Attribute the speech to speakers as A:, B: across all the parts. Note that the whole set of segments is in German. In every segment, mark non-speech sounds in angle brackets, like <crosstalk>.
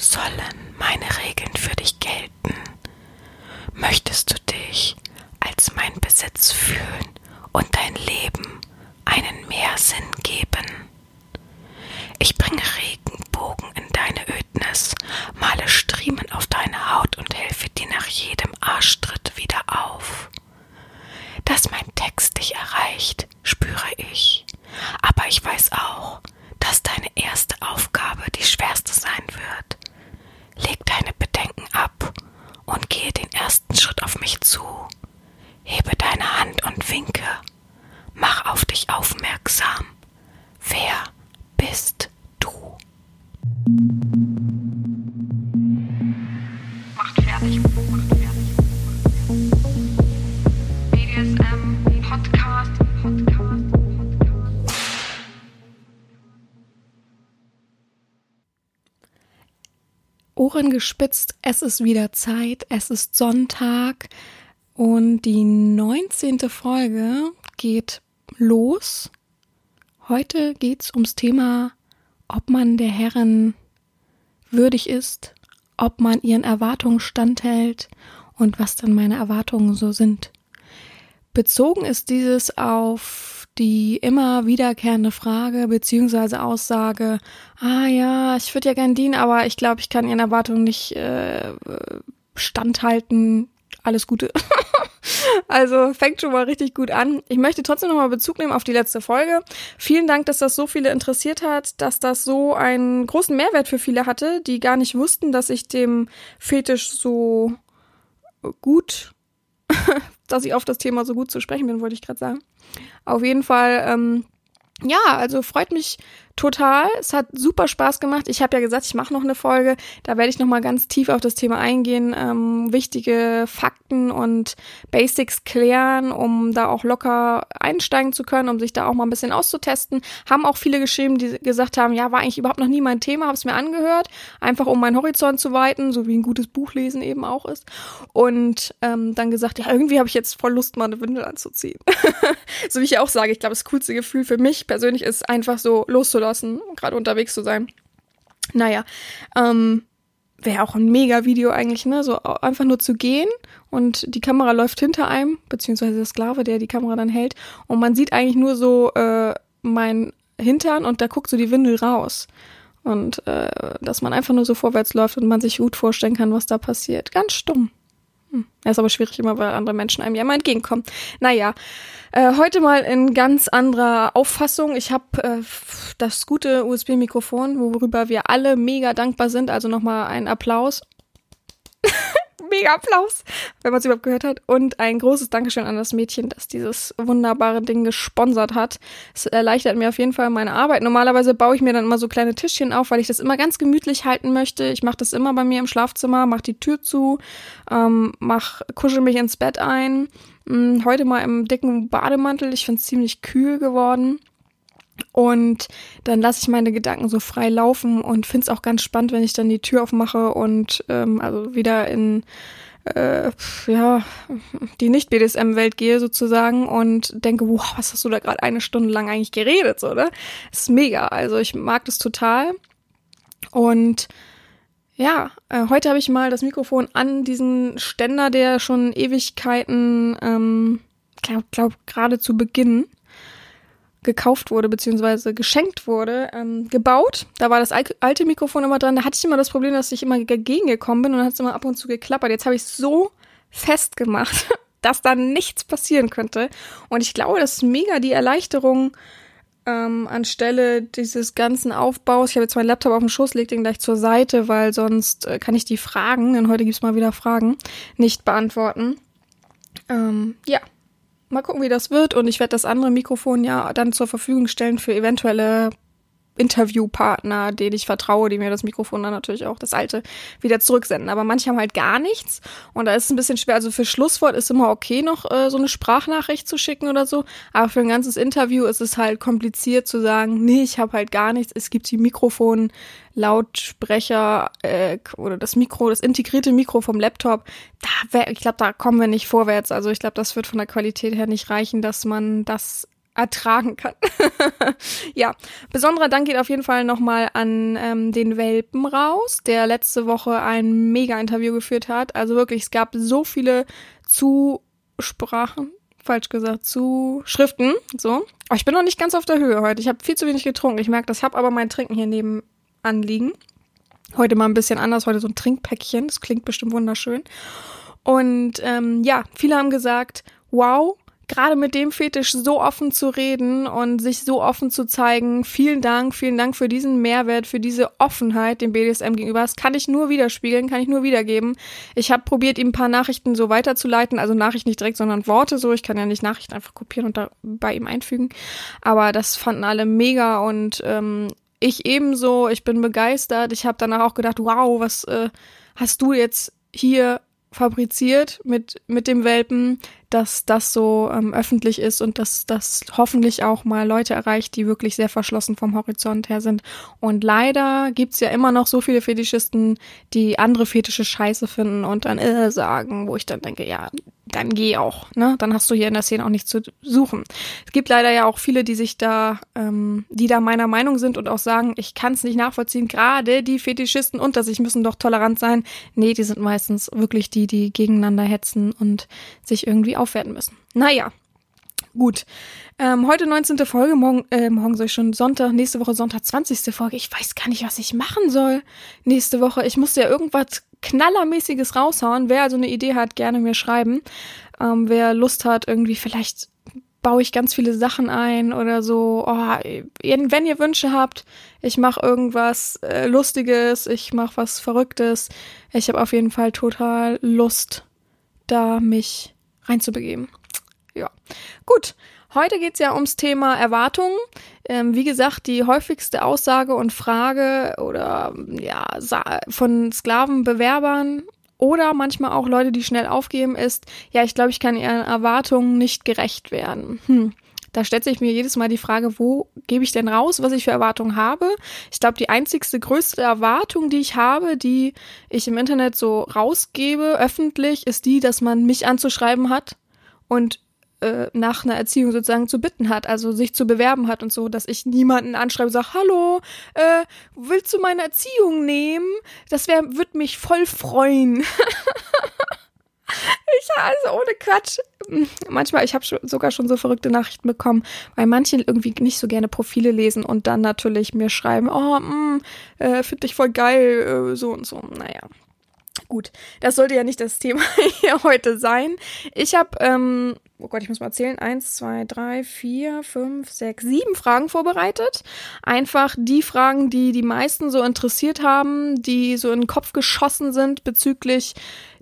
A: Sollen meine
B: Ohren gespitzt, es ist wieder Zeit, es ist Sonntag und die 19. Folge geht los. Heute geht's ums Thema, ob man der Herren würdig ist, ob man ihren Erwartungen standhält und was dann meine Erwartungen so sind. Bezogen ist dieses auf die immer wiederkehrende Frage beziehungsweise Aussage, ah ja, ich würde ja gern dienen, aber ich glaube, ich kann ihren Erwartungen nicht äh, standhalten. Alles Gute. <laughs> also fängt schon mal richtig gut an. Ich möchte trotzdem nochmal Bezug nehmen auf die letzte Folge. Vielen Dank, dass das so viele interessiert hat, dass das so einen großen Mehrwert für viele hatte, die gar nicht wussten, dass ich dem Fetisch so gut dass ich auf das Thema so gut zu sprechen bin, wollte ich gerade sagen. Auf jeden Fall, ähm, ja, also freut mich total. Es hat super Spaß gemacht. Ich habe ja gesagt, ich mache noch eine Folge. Da werde ich noch mal ganz tief auf das Thema eingehen, ähm, wichtige Fakten und Basics klären, um da auch locker einsteigen zu können, um sich da auch mal ein bisschen auszutesten. Haben auch viele geschrieben, die gesagt haben, ja, war eigentlich überhaupt noch nie mein Thema, habe es mir angehört, einfach um meinen Horizont zu weiten, so wie ein gutes Buchlesen eben auch ist. Und ähm, dann gesagt, ja, irgendwie habe ich jetzt voll Lust, mal eine Windel anzuziehen. <laughs> so wie ich auch sage, ich glaube, das coolste Gefühl für mich persönlich ist einfach so loszulassen gerade unterwegs zu sein. Naja, ähm, wäre auch ein mega Video eigentlich, ne? So einfach nur zu gehen und die Kamera läuft hinter einem, beziehungsweise der Sklave, der die Kamera dann hält. Und man sieht eigentlich nur so äh, mein Hintern und da guckt so die Windel raus. Und äh, dass man einfach nur so vorwärts läuft und man sich gut vorstellen kann, was da passiert. Ganz stumm. Hm. Ja, ist aber schwierig immer, weil andere Menschen einem ja immer entgegenkommen. Naja, äh, heute mal in ganz anderer Auffassung. Ich habe äh, das gute USB-Mikrofon, worüber wir alle mega dankbar sind. Also nochmal ein Applaus. <laughs> mega Applaus, wenn man es überhaupt gehört hat. Und ein großes Dankeschön an das Mädchen, das dieses wunderbare Ding gesponsert hat. Es erleichtert mir auf jeden Fall meine Arbeit. Normalerweise baue ich mir dann immer so kleine Tischchen auf, weil ich das immer ganz gemütlich halten möchte. Ich mache das immer bei mir im Schlafzimmer, mache die Tür zu, ähm, mach, kuschel mich ins Bett ein. Hm, heute mal im dicken Bademantel. Ich finde es ziemlich kühl geworden. Und dann lasse ich meine Gedanken so frei laufen und finde es auch ganz spannend, wenn ich dann die Tür aufmache und ähm, also wieder in äh, ja die Nicht-BDSM-Welt gehe sozusagen und denke, wow, was hast du da gerade eine Stunde lang eigentlich geredet, so, oder? Das ist mega. Also ich mag das total. Und ja, äh, heute habe ich mal das Mikrofon an diesen Ständer, der schon Ewigkeiten, ähm, glaub, glaub gerade zu Beginn gekauft wurde, beziehungsweise geschenkt wurde, ähm, gebaut. Da war das alte Mikrofon immer dran. Da hatte ich immer das Problem, dass ich immer dagegen gekommen bin und dann hat es immer ab und zu geklappert. Jetzt habe ich es so festgemacht, <laughs> dass da nichts passieren könnte. Und ich glaube, das ist mega die Erleichterung ähm, anstelle dieses ganzen Aufbaus. Ich habe jetzt meinen Laptop auf dem Schoß, leg den gleich zur Seite, weil sonst äh, kann ich die Fragen, denn heute gibt's mal wieder Fragen, nicht beantworten. Ähm, ja, mal gucken, wie das wird. Und ich werde das andere Mikrofon ja dann zur Verfügung stellen für eventuelle Interviewpartner, denen ich vertraue, die mir das Mikrofon dann natürlich auch das alte wieder zurücksenden. Aber manche haben halt gar nichts und da ist es ein bisschen schwer. Also für Schlusswort ist immer okay, noch äh, so eine Sprachnachricht zu schicken oder so. Aber für ein ganzes Interview ist es halt kompliziert zu sagen, nee, ich habe halt gar nichts. Es gibt die Mikrofon, Lautsprecher äh, oder das Mikro, das integrierte Mikro vom Laptop. Da wär, ich glaube, da kommen wir nicht vorwärts. Also ich glaube, das wird von der Qualität her nicht reichen, dass man das ertragen kann. <laughs> ja, besonderer Dank geht auf jeden Fall nochmal an ähm, den Welpen raus, der letzte Woche ein Mega-Interview geführt hat. Also wirklich, es gab so viele Zusprachen, falsch gesagt, Zuschriften, so. Aber ich bin noch nicht ganz auf der Höhe heute. Ich habe viel zu wenig getrunken. Ich merke das, habe aber mein Trinken hier neben anliegen. Heute mal ein bisschen anders, heute so ein Trinkpäckchen. Das klingt bestimmt wunderschön. Und ähm, ja, viele haben gesagt, wow, gerade mit dem Fetisch so offen zu reden und sich so offen zu zeigen. Vielen Dank, vielen Dank für diesen Mehrwert, für diese Offenheit dem BDSM gegenüber. Das kann ich nur widerspiegeln, kann ich nur wiedergeben. Ich habe probiert, ihm ein paar Nachrichten so weiterzuleiten, also Nachrichten nicht direkt, sondern Worte so. Ich kann ja nicht Nachrichten einfach kopieren und da bei ihm einfügen. Aber das fanden alle mega und ähm, ich ebenso. Ich bin begeistert. Ich habe danach auch gedacht, wow, was äh, hast du jetzt hier fabriziert mit, mit dem Welpen, dass das so ähm, öffentlich ist und dass das hoffentlich auch mal Leute erreicht, die wirklich sehr verschlossen vom Horizont her sind. Und leider gibt's ja immer noch so viele Fetischisten, die andere Fetische scheiße finden und dann äh, sagen, wo ich dann denke, ja, dann geh auch, ne? Dann hast du hier in der Szene auch nichts zu suchen. Es gibt leider ja auch viele, die sich da, ähm, die da meiner Meinung sind und auch sagen, ich kann es nicht nachvollziehen. Gerade die Fetischisten unter sich müssen doch tolerant sein. Nee, die sind meistens wirklich die, die gegeneinander hetzen und sich irgendwie aufwerten müssen. Naja, gut. Ähm, heute 19. Folge, morgen, äh, morgen soll ich schon Sonntag, nächste Woche Sonntag 20. Folge. Ich weiß gar nicht, was ich machen soll nächste Woche. Ich musste ja irgendwas knallermäßiges raushauen. Wer also eine Idee hat, gerne mir schreiben. Ähm, wer Lust hat, irgendwie vielleicht baue ich ganz viele Sachen ein oder so. Oh, wenn ihr Wünsche habt, ich mache irgendwas äh, Lustiges, ich mache was Verrücktes. Ich habe auf jeden Fall total Lust, da mich reinzubegeben. Ja, gut. Heute geht's ja ums Thema Erwartungen. Ähm, wie gesagt, die häufigste Aussage und Frage oder ja von Sklavenbewerbern oder manchmal auch Leute, die schnell aufgeben, ist, ja, ich glaube, ich kann ihren Erwartungen nicht gerecht werden. Hm. Da stellt sich mir jedes Mal die Frage, wo gebe ich denn raus, was ich für Erwartungen habe? Ich glaube, die einzigste größte Erwartung, die ich habe, die ich im Internet so rausgebe, öffentlich, ist die, dass man mich anzuschreiben hat und äh, nach einer Erziehung sozusagen zu bitten hat, also sich zu bewerben hat und so, dass ich niemanden anschreibe und sage, hallo, äh, willst du meine Erziehung nehmen? Das wär, würde mich voll freuen. <laughs> Ich, also ohne Quatsch. Manchmal, ich habe sogar schon so verrückte Nachrichten bekommen, weil manche irgendwie nicht so gerne Profile lesen und dann natürlich mir schreiben, oh, mh, äh, finde ich voll geil, äh, so und so. Naja, Gut, das sollte ja nicht das Thema <laughs> hier heute sein. Ich habe, ähm, oh Gott, ich muss mal zählen, eins, zwei, drei, vier, fünf, sechs, sieben Fragen vorbereitet. Einfach die Fragen, die die meisten so interessiert haben, die so in den Kopf geschossen sind bezüglich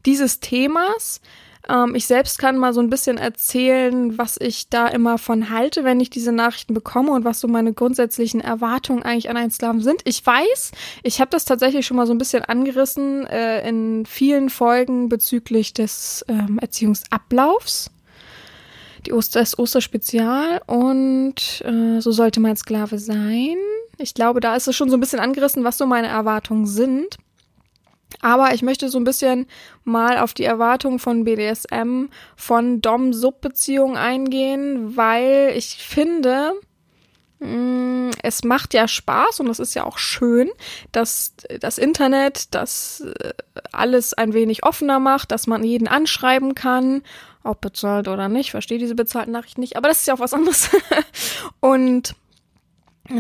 B: dieses Themas. Ähm, ich selbst kann mal so ein bisschen erzählen, was ich da immer von halte, wenn ich diese Nachrichten bekomme und was so meine grundsätzlichen Erwartungen eigentlich an einen Sklaven sind. Ich weiß, ich habe das tatsächlich schon mal so ein bisschen angerissen äh, in vielen Folgen bezüglich des ähm, Erziehungsablaufs. Die Oster ist Osterspezial und äh, so sollte mein Sklave sein. Ich glaube, da ist es schon so ein bisschen angerissen, was so meine Erwartungen sind. Aber ich möchte so ein bisschen mal auf die Erwartungen von BDSM, von Dom-Sub-Beziehungen eingehen, weil ich finde, mm, es macht ja Spaß und es ist ja auch schön, dass das Internet das äh, alles ein wenig offener macht, dass man jeden anschreiben kann, ob bezahlt oder nicht. Verstehe diese bezahlten Nachrichten nicht, aber das ist ja auch was anderes. <laughs> und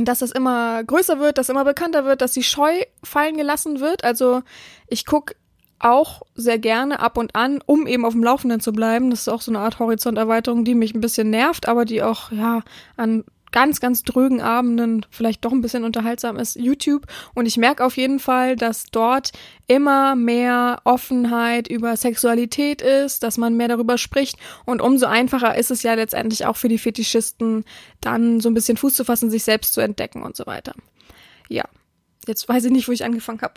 B: dass es immer größer wird, dass immer bekannter wird, dass die Scheu fallen gelassen wird. Also ich gucke auch sehr gerne ab und an, um eben auf dem Laufenden zu bleiben. Das ist auch so eine Art Horizonterweiterung, die mich ein bisschen nervt, aber die auch ja an ganz, ganz drögen Abenden vielleicht doch ein bisschen unterhaltsam ist, YouTube. Und ich merke auf jeden Fall, dass dort immer mehr Offenheit über Sexualität ist, dass man mehr darüber spricht. Und umso einfacher ist es ja letztendlich auch für die Fetischisten, dann so ein bisschen Fuß zu fassen, sich selbst zu entdecken und so weiter. Ja, jetzt weiß ich nicht, wo ich angefangen habe.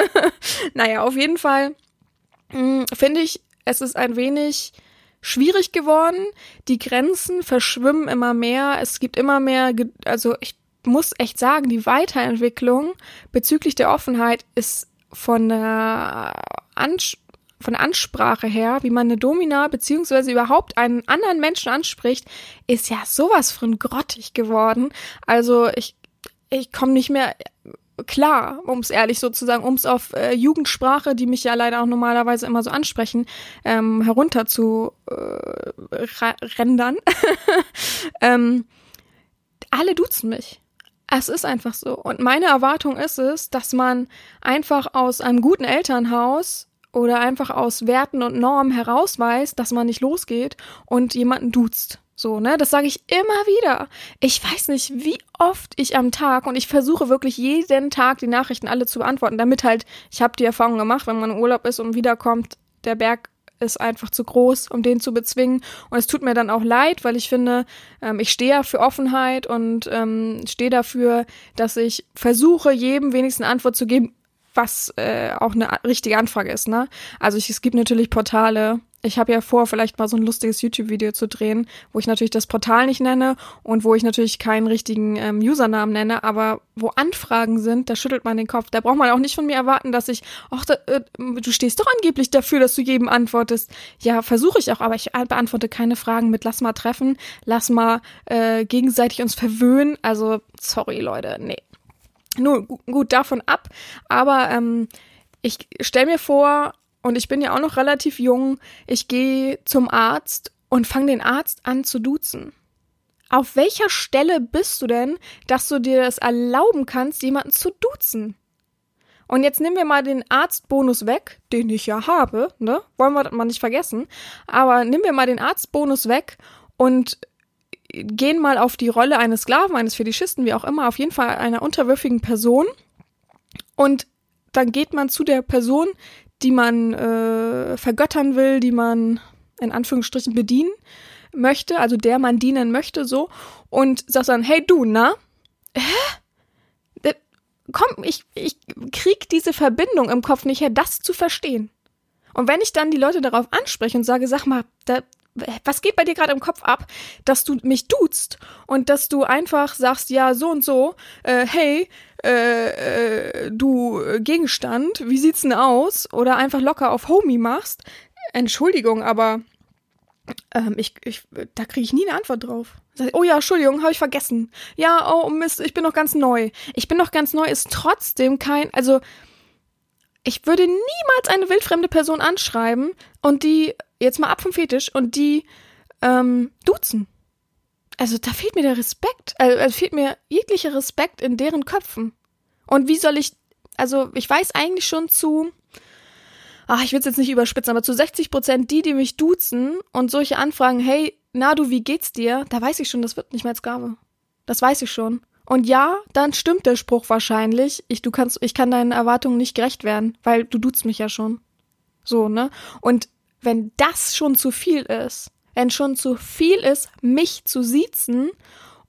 B: <laughs> naja, auf jeden Fall hm, finde ich, es ist ein wenig schwierig geworden. Die Grenzen verschwimmen immer mehr. Es gibt immer mehr, also ich muss echt sagen, die Weiterentwicklung bezüglich der Offenheit ist von der Ans von der Ansprache her, wie man eine Domina beziehungsweise überhaupt einen anderen Menschen anspricht, ist ja sowas von grottig geworden. Also ich, ich komme nicht mehr klar, um es ehrlich so zu sagen, um es auf äh, Jugendsprache, die mich ja leider auch normalerweise immer so ansprechen, ähm, herunter zu äh, rendern. <laughs> ähm, alle duzen mich. Es ist einfach so. Und meine Erwartung ist es, dass man einfach aus einem guten Elternhaus oder einfach aus Werten und Normen herausweist, dass man nicht losgeht und jemanden duzt. So, ne? Das sage ich immer wieder. Ich weiß nicht, wie oft ich am Tag und ich versuche wirklich jeden Tag die Nachrichten alle zu beantworten, damit halt, ich habe die Erfahrung gemacht, wenn man im Urlaub ist und wiederkommt, der Berg ist einfach zu groß, um den zu bezwingen. Und es tut mir dann auch leid, weil ich finde, ähm, ich stehe ja für Offenheit und ähm, stehe dafür, dass ich versuche, jedem wenigstens eine Antwort zu geben, was äh, auch eine richtige Anfrage ist. Ne? Also ich, es gibt natürlich Portale, ich habe ja vor, vielleicht mal so ein lustiges YouTube-Video zu drehen, wo ich natürlich das Portal nicht nenne und wo ich natürlich keinen richtigen ähm, Usernamen nenne, aber wo Anfragen sind, da schüttelt man den Kopf. Da braucht man auch nicht von mir erwarten, dass ich, ach, da, äh, du stehst doch angeblich dafür, dass du jedem antwortest. Ja, versuche ich auch, aber ich beantworte keine Fragen mit lass mal treffen, lass mal äh, gegenseitig uns verwöhnen. Also, sorry, Leute, nee. Nun, gut, davon ab, aber ähm, ich stell mir vor, und ich bin ja auch noch relativ jung, ich gehe zum Arzt und fange den Arzt an zu duzen. Auf welcher Stelle bist du denn, dass du dir das erlauben kannst, jemanden zu duzen? Und jetzt nehmen wir mal den Arztbonus weg, den ich ja habe, ne? Wollen wir das mal nicht vergessen. Aber nehmen wir mal den Arztbonus weg und gehen mal auf die Rolle eines Sklaven, eines Fetischisten, wie auch immer, auf jeden Fall einer unterwürfigen Person. Und dann geht man zu der Person, die man äh, vergöttern will, die man in Anführungsstrichen bedienen möchte, also der man dienen möchte, so, und sagt dann, hey du, na? Hä? Äh, komm, ich, ich krieg diese Verbindung im Kopf nicht her, das zu verstehen. Und wenn ich dann die Leute darauf anspreche und sage, sag mal, da, was geht bei dir gerade im Kopf ab, dass du mich duzt und dass du einfach sagst, ja, so und so, äh, hey, äh, äh, du Gegenstand, wie sieht's denn aus? Oder einfach locker auf Homie machst. Entschuldigung, aber ähm, ich, ich, da kriege ich nie eine Antwort drauf. Oh ja, Entschuldigung, habe ich vergessen. Ja, oh Mist, ich bin noch ganz neu. Ich bin noch ganz neu, ist trotzdem kein, also ich würde niemals eine wildfremde Person anschreiben und die, jetzt mal ab vom Fetisch, und die ähm, duzen. Also da fehlt mir der Respekt, also, fehlt mir jeglicher Respekt in deren Köpfen. Und wie soll ich, also ich weiß eigentlich schon zu, ach, ich will es jetzt nicht überspitzen, aber zu 60 Prozent die, die mich duzen und solche Anfragen, hey, na du, wie geht's dir? Da weiß ich schon, das wird nicht mehr als Gabe. Das weiß ich schon. Und ja, dann stimmt der Spruch wahrscheinlich. Ich, du kannst, ich kann deinen Erwartungen nicht gerecht werden, weil du duzt mich ja schon. So, ne? Und wenn das schon zu viel ist, wenn schon zu viel ist, mich zu siezen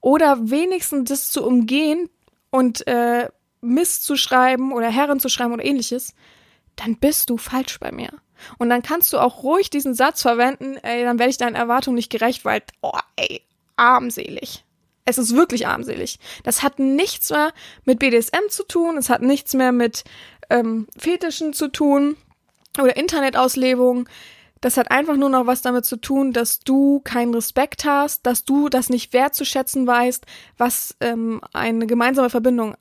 B: oder wenigstens das zu umgehen und äh, Mist zu schreiben oder Herren zu schreiben oder ähnliches, dann bist du falsch bei mir. Und dann kannst du auch ruhig diesen Satz verwenden, ey, dann werde ich deinen Erwartungen nicht gerecht, weil, oh, ey, armselig. Es ist wirklich armselig. Das hat nichts mehr mit BDSM zu tun, es hat nichts mehr mit ähm, Fetischen zu tun oder Internetauslebung. Das hat einfach nur noch was damit zu tun, dass du keinen Respekt hast, dass du das nicht wertzuschätzen weißt, was ähm, eine gemeinsame Verbindung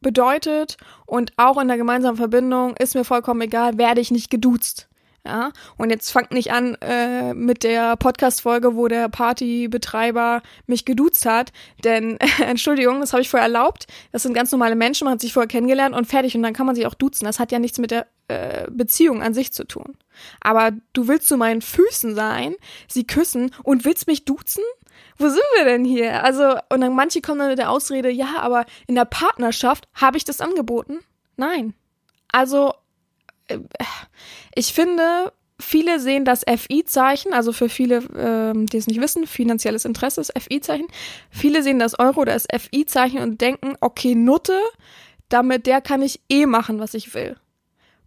B: bedeutet. Und auch in der gemeinsamen Verbindung ist mir vollkommen egal, werde ich nicht geduzt. Ja, und jetzt fangt nicht an äh, mit der Podcast-Folge, wo der Partybetreiber mich geduzt hat. Denn, äh, <laughs> Entschuldigung, das habe ich vorher erlaubt. Das sind ganz normale Menschen, man hat sich vorher kennengelernt und fertig. Und dann kann man sich auch duzen. Das hat ja nichts mit der äh, Beziehung an sich zu tun. Aber du willst zu meinen Füßen sein, sie küssen und willst mich duzen? Wo sind wir denn hier? Also, und dann manche kommen dann mit der Ausrede, ja, aber in der Partnerschaft habe ich das angeboten? Nein. Also, äh, ich finde, viele sehen das FI-Zeichen, also für viele, ähm, die es nicht wissen, finanzielles Interesse ist FI-Zeichen. Viele sehen das Euro oder das FI-Zeichen und denken, okay, Nutte, damit der kann ich eh machen, was ich will.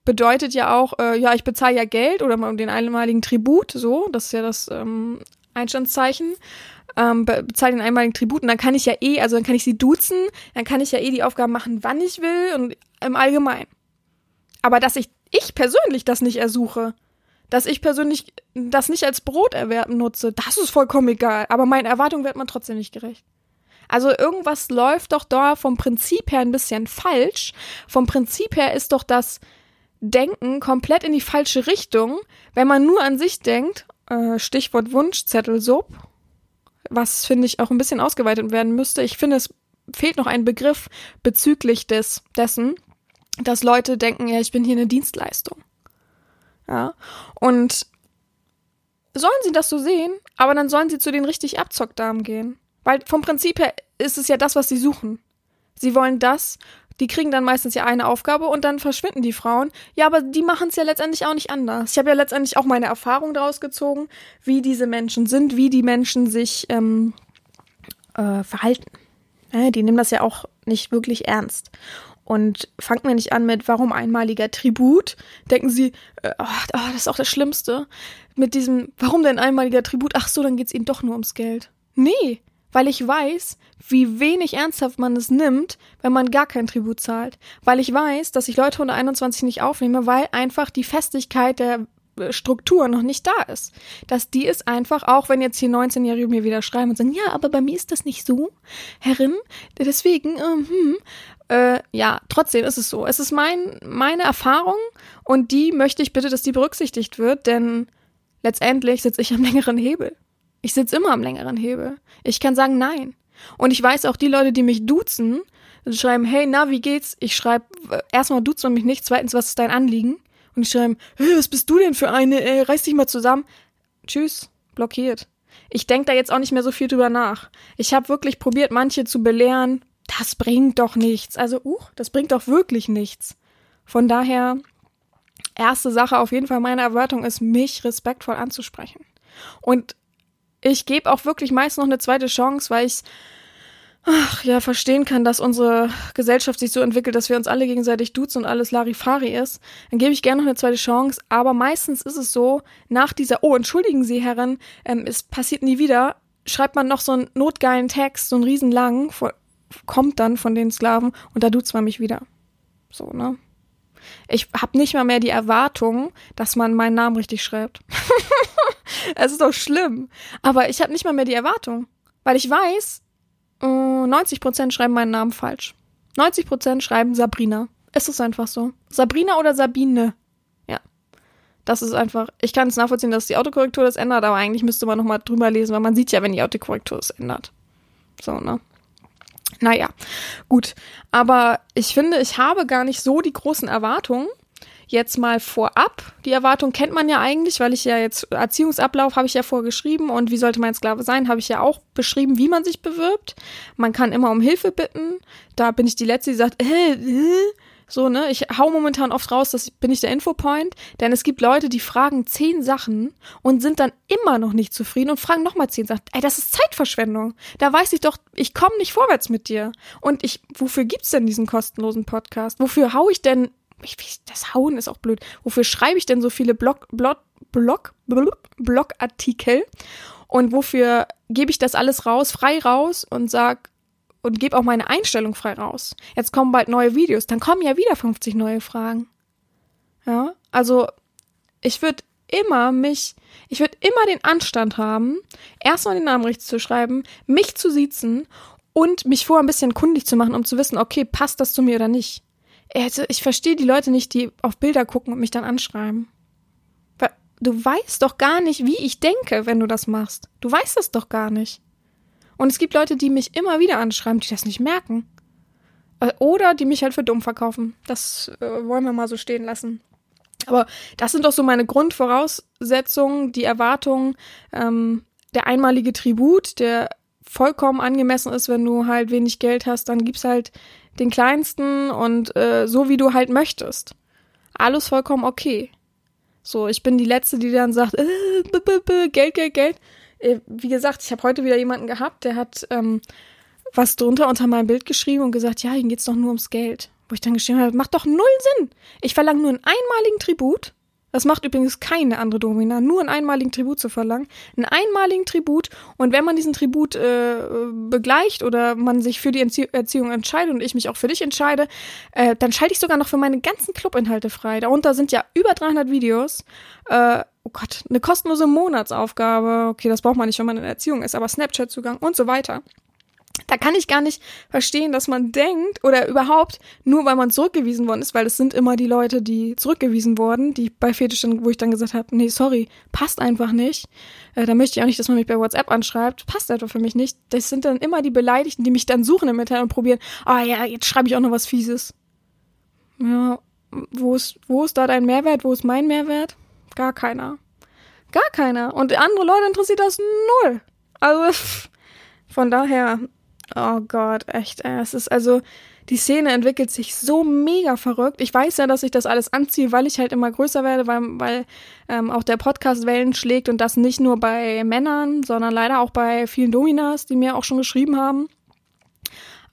B: Bedeutet ja auch, äh, ja, ich bezahle ja Geld oder den einmaligen Tribut, so, das ist ja das ähm, Einstandszeichen. Ähm, bezahle den einmaligen Tribut und dann kann ich ja eh, also dann kann ich sie duzen, dann kann ich ja eh die Aufgaben machen, wann ich will und im Allgemeinen. Aber dass ich ich persönlich das nicht ersuche, Dass ich persönlich das nicht als Broterwerb nutze, das ist vollkommen egal. Aber meinen Erwartungen wird man trotzdem nicht gerecht. Also irgendwas läuft doch da vom Prinzip her ein bisschen falsch. Vom Prinzip her ist doch das Denken komplett in die falsche Richtung, wenn man nur an sich denkt. Äh, Stichwort Wunschzettelsub, was finde ich auch ein bisschen ausgeweitet werden müsste. Ich finde, es fehlt noch ein Begriff bezüglich des, dessen, dass Leute denken, ja, ich bin hier eine Dienstleistung. Ja. Und sollen sie das so sehen, aber dann sollen sie zu den richtig Abzockdamen gehen. Weil vom Prinzip her ist es ja das, was sie suchen. Sie wollen das, die kriegen dann meistens ja eine Aufgabe und dann verschwinden die Frauen. Ja, aber die machen es ja letztendlich auch nicht anders. Ich habe ja letztendlich auch meine Erfahrung daraus gezogen, wie diese Menschen sind, wie die Menschen sich ähm, äh, verhalten. Ja, die nehmen das ja auch nicht wirklich ernst. Und fangt mir nicht an mit, warum einmaliger Tribut? Denken sie, äh, oh, oh, das ist auch das Schlimmste. Mit diesem, warum denn einmaliger Tribut? Ach so, dann geht's ihnen doch nur ums Geld. Nee, weil ich weiß, wie wenig ernsthaft man es nimmt, wenn man gar kein Tribut zahlt. Weil ich weiß, dass ich Leute unter 21 nicht aufnehme, weil einfach die Festigkeit der äh, Struktur noch nicht da ist. Dass die ist einfach, auch wenn jetzt hier 19-Jährige mir wieder schreiben und sagen, ja, aber bei mir ist das nicht so, Herrin, deswegen, ähm, hm, äh, ja, trotzdem ist es so. Es ist mein, meine Erfahrung und die möchte ich bitte, dass die berücksichtigt wird, denn letztendlich sitze ich am <laughs> längeren Hebel. Ich sitze immer am längeren Hebel. Ich kann sagen nein. Und ich weiß auch, die Leute, die mich duzen, schreiben, hey, na, wie geht's? Ich schreibe, äh, erstmal duzen mich nicht, zweitens, was ist dein Anliegen? Und ich schreibe, hey, was bist du denn für eine? Ey, reiß dich mal zusammen. Tschüss, blockiert. Ich denke da jetzt auch nicht mehr so viel drüber nach. Ich habe wirklich probiert, manche zu belehren, das bringt doch nichts. Also, uh, das bringt doch wirklich nichts. Von daher, erste Sache auf jeden Fall meine Erwartung ist, mich respektvoll anzusprechen. Und ich gebe auch wirklich meist noch eine zweite Chance, weil ich ach, ja verstehen kann, dass unsere Gesellschaft sich so entwickelt, dass wir uns alle gegenseitig duzen und alles Larifari ist. Dann gebe ich gerne noch eine zweite Chance. Aber meistens ist es so, nach dieser, oh, entschuldigen Sie, Herren, ähm, es passiert nie wieder, schreibt man noch so einen notgeilen Text, so einen riesenlangen, kommt dann von den Sklaven und da duzt man mich wieder. So, ne? Ich habe nicht mal mehr die Erwartung, dass man meinen Namen richtig schreibt. <laughs> <laughs> es ist doch schlimm. Aber ich habe nicht mal mehr die Erwartung, weil ich weiß, 90% äh, schreiben meinen Namen falsch. 90% schreiben Sabrina. Es ist einfach so. Sabrina oder Sabine. Ja. Das ist einfach, ich kann es nachvollziehen, dass die Autokorrektur das ändert, aber eigentlich müsste man nochmal drüber lesen, weil man sieht ja, wenn die Autokorrektur es ändert. So, ne? Naja, gut. Aber ich finde, ich habe gar nicht so die großen Erwartungen. Jetzt mal vorab. Die Erwartung kennt man ja eigentlich, weil ich ja jetzt Erziehungsablauf habe ich ja vorgeschrieben und wie sollte mein Sklave sein, habe ich ja auch beschrieben, wie man sich bewirbt. Man kann immer um Hilfe bitten. Da bin ich die Letzte, die sagt, äh, äh, so, ne? Ich hau momentan oft raus, das bin ich der Infopoint, denn es gibt Leute, die fragen zehn Sachen und sind dann immer noch nicht zufrieden und fragen nochmal zehn Sachen. Ey, das ist Zeitverschwendung. Da weiß ich doch, ich komme nicht vorwärts mit dir. Und ich, wofür gibt's denn diesen kostenlosen Podcast? Wofür hau ich denn, das Hauen ist auch blöd. Wofür schreibe ich denn so viele Blog, Blog, Blog, Blog, Blogartikel? Und wofür gebe ich das alles raus, frei raus und sag, und gebe auch meine Einstellung frei raus. Jetzt kommen bald neue Videos, dann kommen ja wieder 50 neue Fragen. Ja, also ich würde immer mich, ich würde immer den Anstand haben, erstmal den Namen richtig zu schreiben, mich zu siezen und mich vorher ein bisschen kundig zu machen, um zu wissen, okay, passt das zu mir oder nicht. Also ich verstehe die Leute nicht, die auf Bilder gucken und mich dann anschreiben. Du weißt doch gar nicht, wie ich denke, wenn du das machst. Du weißt es doch gar nicht. Und es gibt Leute, die mich immer wieder anschreiben, die das nicht merken. Äh, oder die mich halt für dumm verkaufen. Das äh, wollen wir mal so stehen lassen. Aber das sind doch so meine Grundvoraussetzungen, die Erwartungen, ähm, der einmalige Tribut, der vollkommen angemessen ist, wenn du halt wenig Geld hast, dann gib's halt den kleinsten und äh, so wie du halt möchtest. Alles vollkommen okay. So, ich bin die Letzte, die dann sagt, <laughs> äh, b -b -b Geld, Geld, Geld. Äh, wie gesagt, ich habe heute wieder jemanden gehabt, der hat ähm, was drunter unter meinem Bild geschrieben und gesagt, ja, ihm geht's doch nur ums Geld. Wo ich dann geschrieben habe, macht doch null Sinn. Ich verlange nur einen einmaligen Tribut. Das macht übrigens keine andere Domina, nur einen einmaligen Tribut zu verlangen. Einen einmaligen Tribut und wenn man diesen Tribut äh, begleicht oder man sich für die Erziehung entscheidet und ich mich auch für dich entscheide, äh, dann schalte ich sogar noch für meine ganzen Clubinhalte frei. Darunter sind ja über 300 Videos. Äh, oh Gott, eine kostenlose Monatsaufgabe. Okay, das braucht man nicht, wenn man in der Erziehung ist, aber Snapchat-Zugang und so weiter. Da kann ich gar nicht verstehen, dass man denkt oder überhaupt nur weil man zurückgewiesen worden ist, weil es sind immer die Leute, die zurückgewiesen wurden, die bei Fetisch, wo ich dann gesagt habe, nee, sorry, passt einfach nicht. Äh, da möchte ich auch nicht, dass man mich bei WhatsApp anschreibt, passt einfach für mich nicht. Das sind dann immer die Beleidigten, die mich dann suchen im Internet und probieren, ah oh, ja, jetzt schreibe ich auch noch was Fieses. Ja, wo ist, wo ist da dein Mehrwert? Wo ist mein Mehrwert? Gar keiner. Gar keiner. Und andere Leute interessiert das null. Also, von daher, Oh Gott, echt. Es ist also, die Szene entwickelt sich so mega verrückt. Ich weiß ja, dass ich das alles anziehe, weil ich halt immer größer werde, weil, weil ähm, auch der Podcast Wellen schlägt und das nicht nur bei Männern, sondern leider auch bei vielen Dominas, die mir auch schon geschrieben haben.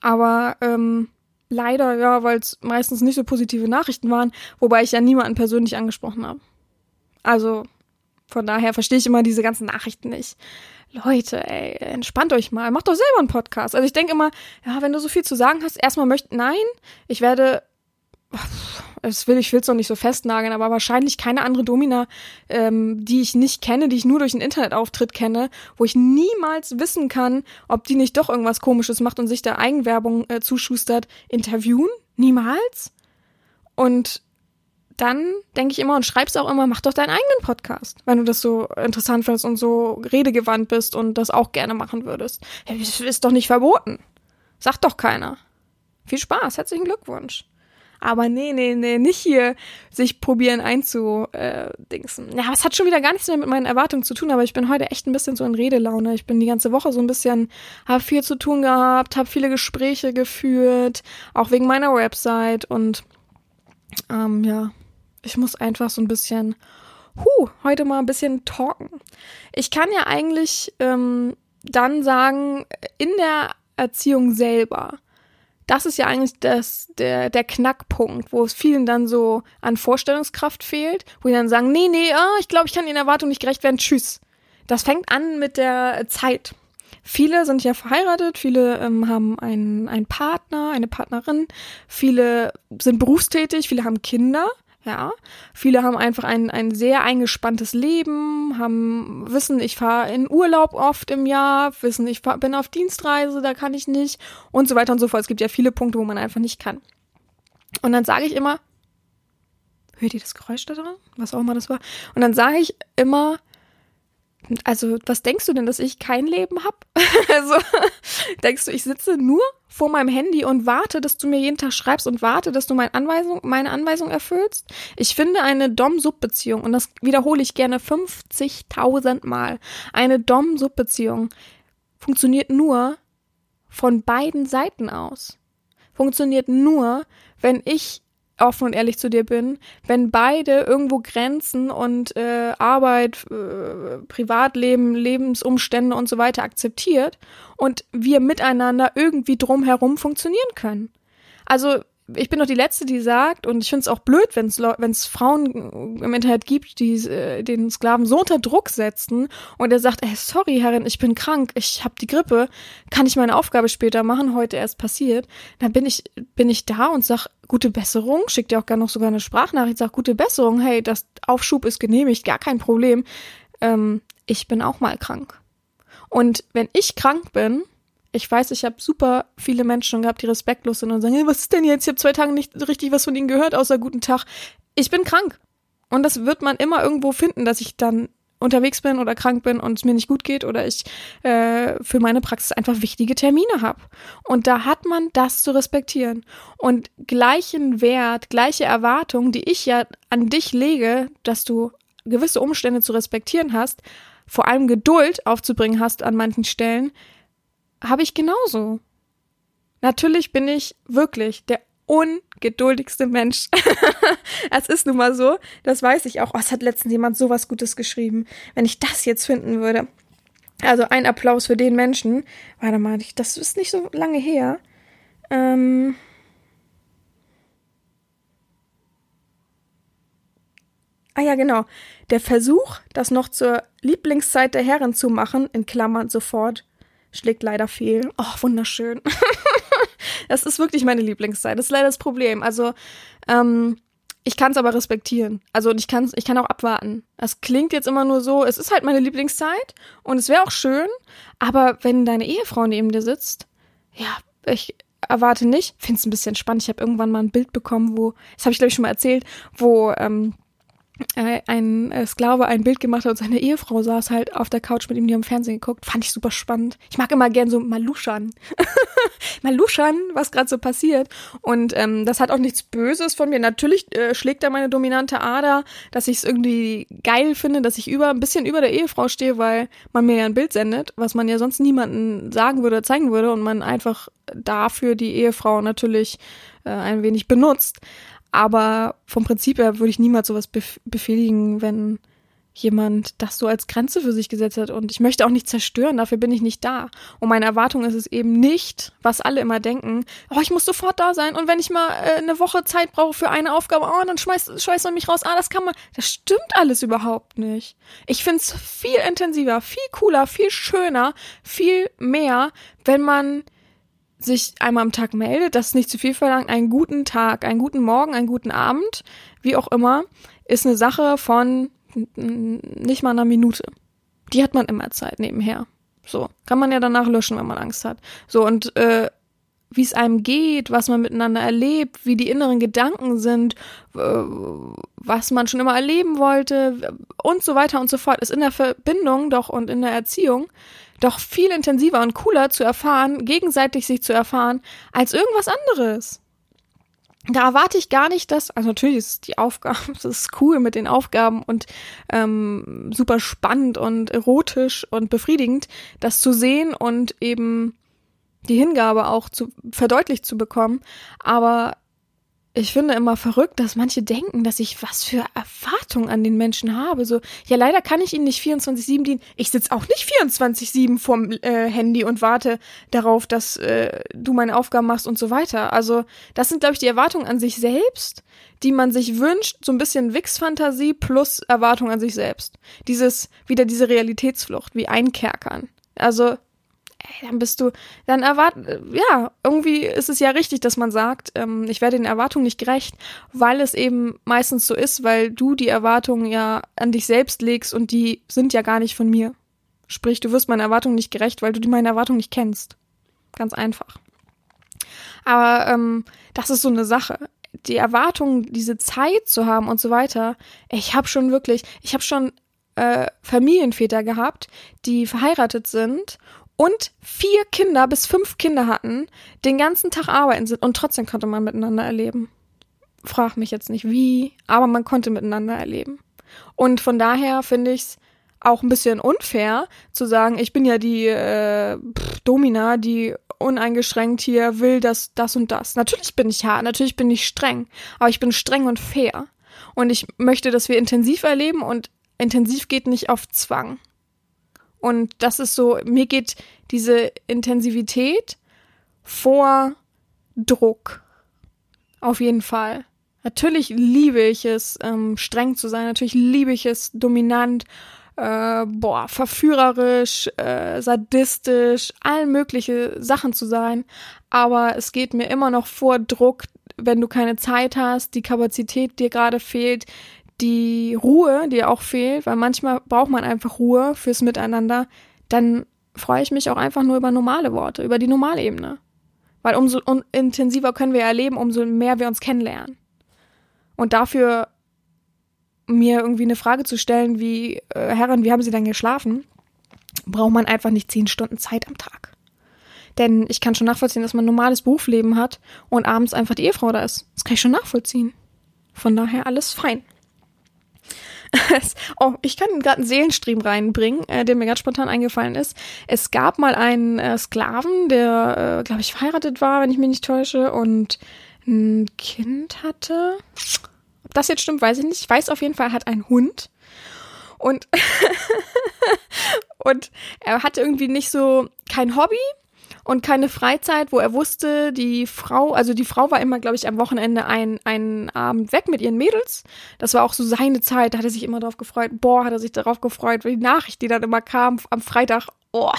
B: Aber ähm, leider, ja, weil es meistens nicht so positive Nachrichten waren, wobei ich ja niemanden persönlich angesprochen habe. Also von daher verstehe ich immer diese ganzen Nachrichten nicht. Leute, ey, entspannt euch mal, macht doch selber einen Podcast. Also ich denke immer, ja, wenn du so viel zu sagen hast, erstmal möchte, nein, ich werde, das will ich will es noch nicht so festnageln, aber wahrscheinlich keine andere Domina, ähm, die ich nicht kenne, die ich nur durch einen Internetauftritt kenne, wo ich niemals wissen kann, ob die nicht doch irgendwas Komisches macht und sich der Eigenwerbung äh, zuschustert, interviewen, niemals. Und dann denke ich immer und schreib's auch immer, mach doch deinen eigenen Podcast, wenn du das so interessant findest und so redegewandt bist und das auch gerne machen würdest. Ist doch nicht verboten. Sagt doch keiner. Viel Spaß, herzlichen Glückwunsch. Aber nee, nee, nee, nicht hier sich probieren einzudingsen. Ja, es hat schon wieder gar nichts mehr mit meinen Erwartungen zu tun, aber ich bin heute echt ein bisschen so in Redelaune. Ich bin die ganze Woche so ein bisschen, habe viel zu tun gehabt, habe viele Gespräche geführt, auch wegen meiner Website und ähm, ja, ich muss einfach so ein bisschen, hu, heute mal ein bisschen talken. Ich kann ja eigentlich ähm, dann sagen, in der Erziehung selber, das ist ja eigentlich das, der, der Knackpunkt, wo es vielen dann so an Vorstellungskraft fehlt, wo die dann sagen, nee, nee, oh, ich glaube, ich kann Ihren Erwartungen nicht gerecht werden, tschüss. Das fängt an mit der Zeit. Viele sind ja verheiratet, viele ähm, haben einen, einen Partner, eine Partnerin, viele sind berufstätig, viele haben Kinder. Ja, viele haben einfach ein, ein sehr eingespanntes Leben, haben, wissen, ich fahre in Urlaub oft im Jahr, wissen, ich fahr, bin auf Dienstreise, da kann ich nicht und so weiter und so fort. Es gibt ja viele Punkte, wo man einfach nicht kann. Und dann sage ich immer, hört ihr das Geräusch da dran? Was auch immer das war. Und dann sage ich immer, also, was denkst du denn, dass ich kein Leben habe? <laughs> also, denkst du, ich sitze nur vor meinem Handy und warte, dass du mir jeden Tag schreibst und warte, dass du meine Anweisung, meine Anweisung erfüllst? Ich finde eine Dom-Sub-Beziehung, und das wiederhole ich gerne 50.000 Mal, eine Dom-Sub-Beziehung funktioniert nur von beiden Seiten aus. Funktioniert nur, wenn ich offen und ehrlich zu dir bin, wenn beide irgendwo Grenzen und äh, Arbeit, äh, Privatleben, Lebensumstände und so weiter akzeptiert und wir miteinander irgendwie drumherum funktionieren können. Also ich bin doch die Letzte, die sagt, und ich finde es auch blöd, wenn es Frauen im Internet gibt, die äh, den Sklaven so unter Druck setzen und er sagt, ey, sorry, Herrin, ich bin krank, ich habe die Grippe, kann ich meine Aufgabe später machen, heute erst passiert, dann bin ich, bin ich da und sag, gute Besserung, schickt dir auch gar noch sogar eine Sprachnachricht, sag, gute Besserung, hey, das Aufschub ist genehmigt, gar kein Problem. Ähm, ich bin auch mal krank. Und wenn ich krank bin, ich weiß, ich habe super viele Menschen gehabt, die respektlos sind und sagen, hey, was ist denn jetzt? Ich habe zwei Tage nicht richtig was von ihnen gehört, außer guten Tag. Ich bin krank. Und das wird man immer irgendwo finden, dass ich dann unterwegs bin oder krank bin und es mir nicht gut geht oder ich äh, für meine Praxis einfach wichtige Termine habe. Und da hat man das zu respektieren. Und gleichen Wert, gleiche Erwartungen, die ich ja an dich lege, dass du gewisse Umstände zu respektieren hast, vor allem Geduld aufzubringen hast an manchen Stellen, habe ich genauso. Natürlich bin ich wirklich der ungeduldigste Mensch. <laughs> es ist nun mal so, das weiß ich auch. Oh, es hat letztens jemand sowas Gutes geschrieben. Wenn ich das jetzt finden würde. Also ein Applaus für den Menschen. Warte mal, das ist nicht so lange her. Ähm Ah ja, genau. Der Versuch, das noch zur Lieblingszeit der Herren zu machen, in Klammern sofort, schlägt leider fehl. Oh, wunderschön. <laughs> das ist wirklich meine Lieblingszeit. Das ist leider das Problem. Also, ähm, ich kann es aber respektieren. Also ich kann ich kann auch abwarten. Das klingt jetzt immer nur so, es ist halt meine Lieblingszeit und es wäre auch schön, aber wenn deine Ehefrau neben dir sitzt, ja, ich erwarte nicht, finde es ein bisschen spannend. Ich habe irgendwann mal ein Bild bekommen, wo, das habe ich glaube ich schon mal erzählt, wo ähm, äh, ein äh, Sklave ein Bild gemacht hat und seine Ehefrau saß halt auf der Couch mit ihm, die haben Fernsehen geguckt. Fand ich super spannend. Ich mag immer gern so Maluschern. <laughs> Maluschern, was gerade so passiert. Und ähm, das hat auch nichts Böses von mir. Natürlich äh, schlägt da meine dominante Ader, dass ich es irgendwie geil finde, dass ich über ein bisschen über der Ehefrau stehe, weil man mir ja ein Bild sendet, was man ja sonst niemanden sagen würde oder zeigen würde und man einfach dafür die Ehefrau natürlich äh, ein wenig benutzt. Aber vom Prinzip her würde ich niemals sowas bef befehligen, wenn jemand das so als Grenze für sich gesetzt hat. Und ich möchte auch nicht zerstören, dafür bin ich nicht da. Und meine Erwartung ist es eben nicht, was alle immer denken, oh, ich muss sofort da sein und wenn ich mal äh, eine Woche Zeit brauche für eine Aufgabe, oh, dann schmeißt, schmeißt man mich raus, ah, das kann man. Das stimmt alles überhaupt nicht. Ich finde es viel intensiver, viel cooler, viel schöner, viel mehr, wenn man sich einmal am Tag meldet, das ist nicht zu viel verlangt, einen guten Tag, einen guten Morgen, einen guten Abend, wie auch immer, ist eine Sache von nicht mal einer Minute. Die hat man immer Zeit nebenher. So, kann man ja danach löschen, wenn man Angst hat. So, und äh, wie es einem geht, was man miteinander erlebt, wie die inneren Gedanken sind, äh, was man schon immer erleben wollte und so weiter und so fort, ist in der Verbindung doch und in der Erziehung doch viel intensiver und cooler zu erfahren, gegenseitig sich zu erfahren, als irgendwas anderes. Da erwarte ich gar nicht, dass, also natürlich ist die Aufgabe, <laughs> das ist cool mit den Aufgaben und ähm, super spannend und erotisch und befriedigend, das zu sehen und eben die Hingabe auch zu verdeutlicht zu bekommen. Aber ich finde immer verrückt, dass manche denken, dass ich was für Erwartungen an den Menschen habe. So, ja, leider kann ich ihnen nicht 24-7 dienen. Ich sitze auch nicht 24-7 vorm äh, Handy und warte darauf, dass äh, du meine Aufgaben machst und so weiter. Also, das sind, glaube ich, die Erwartungen an sich selbst, die man sich wünscht. So ein bisschen Wix-Fantasie plus Erwartung an sich selbst. Dieses, wieder diese Realitätsflucht, wie einkerkern. Also, ey, dann bist du, dann erwart, ja, irgendwie ist es ja richtig, dass man sagt, ähm, ich werde den Erwartungen nicht gerecht, weil es eben meistens so ist, weil du die Erwartungen ja an dich selbst legst und die sind ja gar nicht von mir. Sprich, du wirst meinen Erwartungen nicht gerecht, weil du meine Erwartungen nicht kennst. Ganz einfach. Aber ähm, das ist so eine Sache. Die Erwartung, diese Zeit zu haben und so weiter. Ich habe schon wirklich, ich habe schon äh, Familienväter gehabt, die verheiratet sind und vier Kinder bis fünf Kinder hatten, den ganzen Tag arbeiten sind und trotzdem konnte man miteinander erleben. Frag mich jetzt nicht wie, aber man konnte miteinander erleben. Und von daher finde ich es auch ein bisschen unfair zu sagen, ich bin ja die äh, Domina, die uneingeschränkt hier will das, das und das. Natürlich bin ich hart, natürlich bin ich streng, aber ich bin streng und fair. Und ich möchte, dass wir intensiv erleben und intensiv geht nicht auf Zwang. Und das ist so, mir geht diese Intensivität vor Druck. Auf jeden Fall. Natürlich liebe ich es, ähm, streng zu sein. Natürlich liebe ich es, dominant, äh, boah, verführerisch, äh, sadistisch, all mögliche Sachen zu sein. Aber es geht mir immer noch vor Druck, wenn du keine Zeit hast, die Kapazität dir gerade fehlt, die Ruhe, die auch fehlt, weil manchmal braucht man einfach Ruhe fürs Miteinander, dann freue ich mich auch einfach nur über normale Worte, über die Normalebene. Weil umso intensiver können wir erleben, umso mehr wir uns kennenlernen. Und dafür mir irgendwie eine Frage zu stellen wie, äh, Herren, wie haben Sie denn geschlafen? Braucht man einfach nicht zehn Stunden Zeit am Tag. Denn ich kann schon nachvollziehen, dass man ein normales Berufsleben hat und abends einfach die Ehefrau da ist. Das kann ich schon nachvollziehen. Von daher alles fein. Oh, ich kann gerade einen Seelenstream reinbringen, äh, der mir ganz spontan eingefallen ist. Es gab mal einen äh, Sklaven, der, äh, glaube ich, verheiratet war, wenn ich mich nicht täusche, und ein Kind hatte. Ob das jetzt stimmt, weiß ich nicht. Ich weiß auf jeden Fall, er hat einen Hund. Und, <laughs> und er hatte irgendwie nicht so kein Hobby und keine Freizeit, wo er wusste, die Frau, also die Frau war immer, glaube ich, am Wochenende ein, einen Abend weg mit ihren Mädels. Das war auch so seine Zeit, da hat er sich immer darauf gefreut. Boah, hat er sich darauf gefreut, die Nachricht, die dann immer kam am Freitag, oh.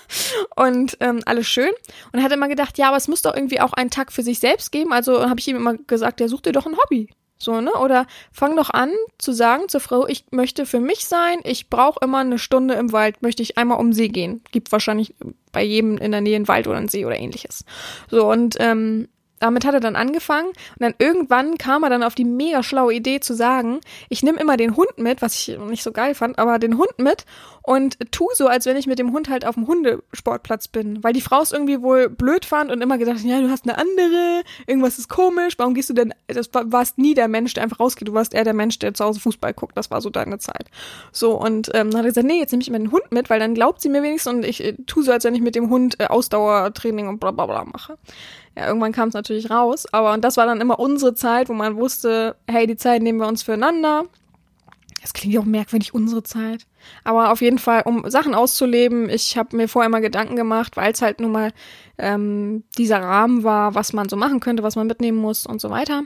B: <laughs> und ähm, alles schön. Und er hat immer gedacht, ja, aber es muss doch irgendwie auch einen Tag für sich selbst geben. Also habe ich ihm immer gesagt, ja, such dir doch ein Hobby. So, ne? Oder fang doch an zu sagen zur Frau, ich möchte für mich sein, ich brauche immer eine Stunde im Wald, möchte ich einmal um See gehen. Gibt wahrscheinlich bei jedem in der Nähe einen Wald oder einen See oder ähnliches. So, und ähm, damit hat er dann angefangen und dann irgendwann kam er dann auf die mega schlaue Idee zu sagen, ich nehme immer den Hund mit, was ich nicht so geil fand, aber den Hund mit und tu so, als wenn ich mit dem Hund halt auf dem Hundesportplatz bin, weil die Frau es irgendwie wohl blöd fand und immer gedacht, ja, du hast eine andere, irgendwas ist komisch, warum gehst du denn, das war, warst nie der Mensch, der einfach rausgeht, du warst eher der Mensch, der zu Hause Fußball guckt, das war so deine Zeit. So und ähm, dann hat er gesagt, nee, jetzt nehme ich immer den Hund mit, weil dann glaubt sie mir wenigstens und ich äh, tu so, als wenn ich mit dem Hund äh, Ausdauertraining und bla bla bla mache. Ja, irgendwann kam es natürlich raus, aber und das war dann immer unsere Zeit, wo man wusste, hey, die Zeit nehmen wir uns füreinander. Das klingt ja auch merkwürdig, unsere Zeit. Aber auf jeden Fall, um Sachen auszuleben, ich habe mir vorher mal Gedanken gemacht, weil es halt nun mal ähm, dieser Rahmen war, was man so machen könnte, was man mitnehmen muss und so weiter.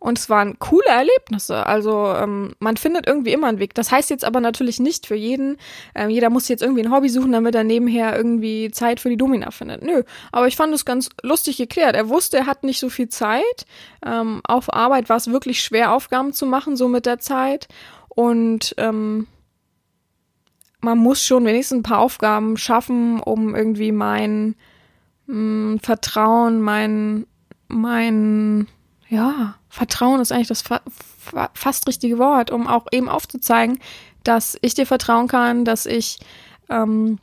B: Und es waren coole Erlebnisse. Also ähm, man findet irgendwie immer einen Weg. Das heißt jetzt aber natürlich nicht für jeden. Ähm, jeder muss jetzt irgendwie ein Hobby suchen, damit er nebenher irgendwie Zeit für die Domina findet. Nö. Aber ich fand es ganz lustig geklärt. Er wusste, er hat nicht so viel Zeit. Ähm, auf Arbeit war es wirklich schwer, Aufgaben zu machen, so mit der Zeit. Und ähm, man muss schon wenigstens ein paar Aufgaben schaffen, um irgendwie mein mh, hm, Vertrauen, mein, mein, ja, Vertrauen ist eigentlich das fa fa fast richtige Wort, um auch eben aufzuzeigen, dass ich dir vertrauen kann, dass ich ähm,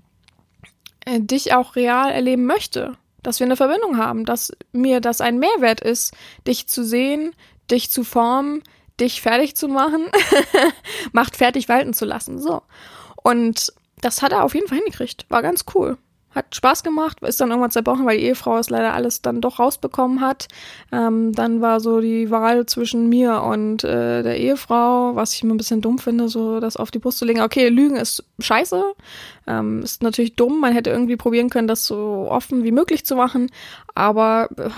B: äh, dich auch real erleben möchte, dass wir eine Verbindung haben, dass mir das ein Mehrwert ist, dich zu sehen, dich zu formen, dich fertig zu machen, <laughs> macht fertig walten zu lassen. So. Und das hat er auf jeden Fall hingekriegt. War ganz cool. Hat Spaß gemacht, ist dann irgendwann zerbrochen, weil die Ehefrau es leider alles dann doch rausbekommen hat. Ähm, dann war so die Wahl zwischen mir und äh, der Ehefrau, was ich immer ein bisschen dumm finde, so das auf die Brust zu legen. Okay, Lügen ist scheiße, ähm, ist natürlich dumm. Man hätte irgendwie probieren können, das so offen wie möglich zu machen. Aber äh,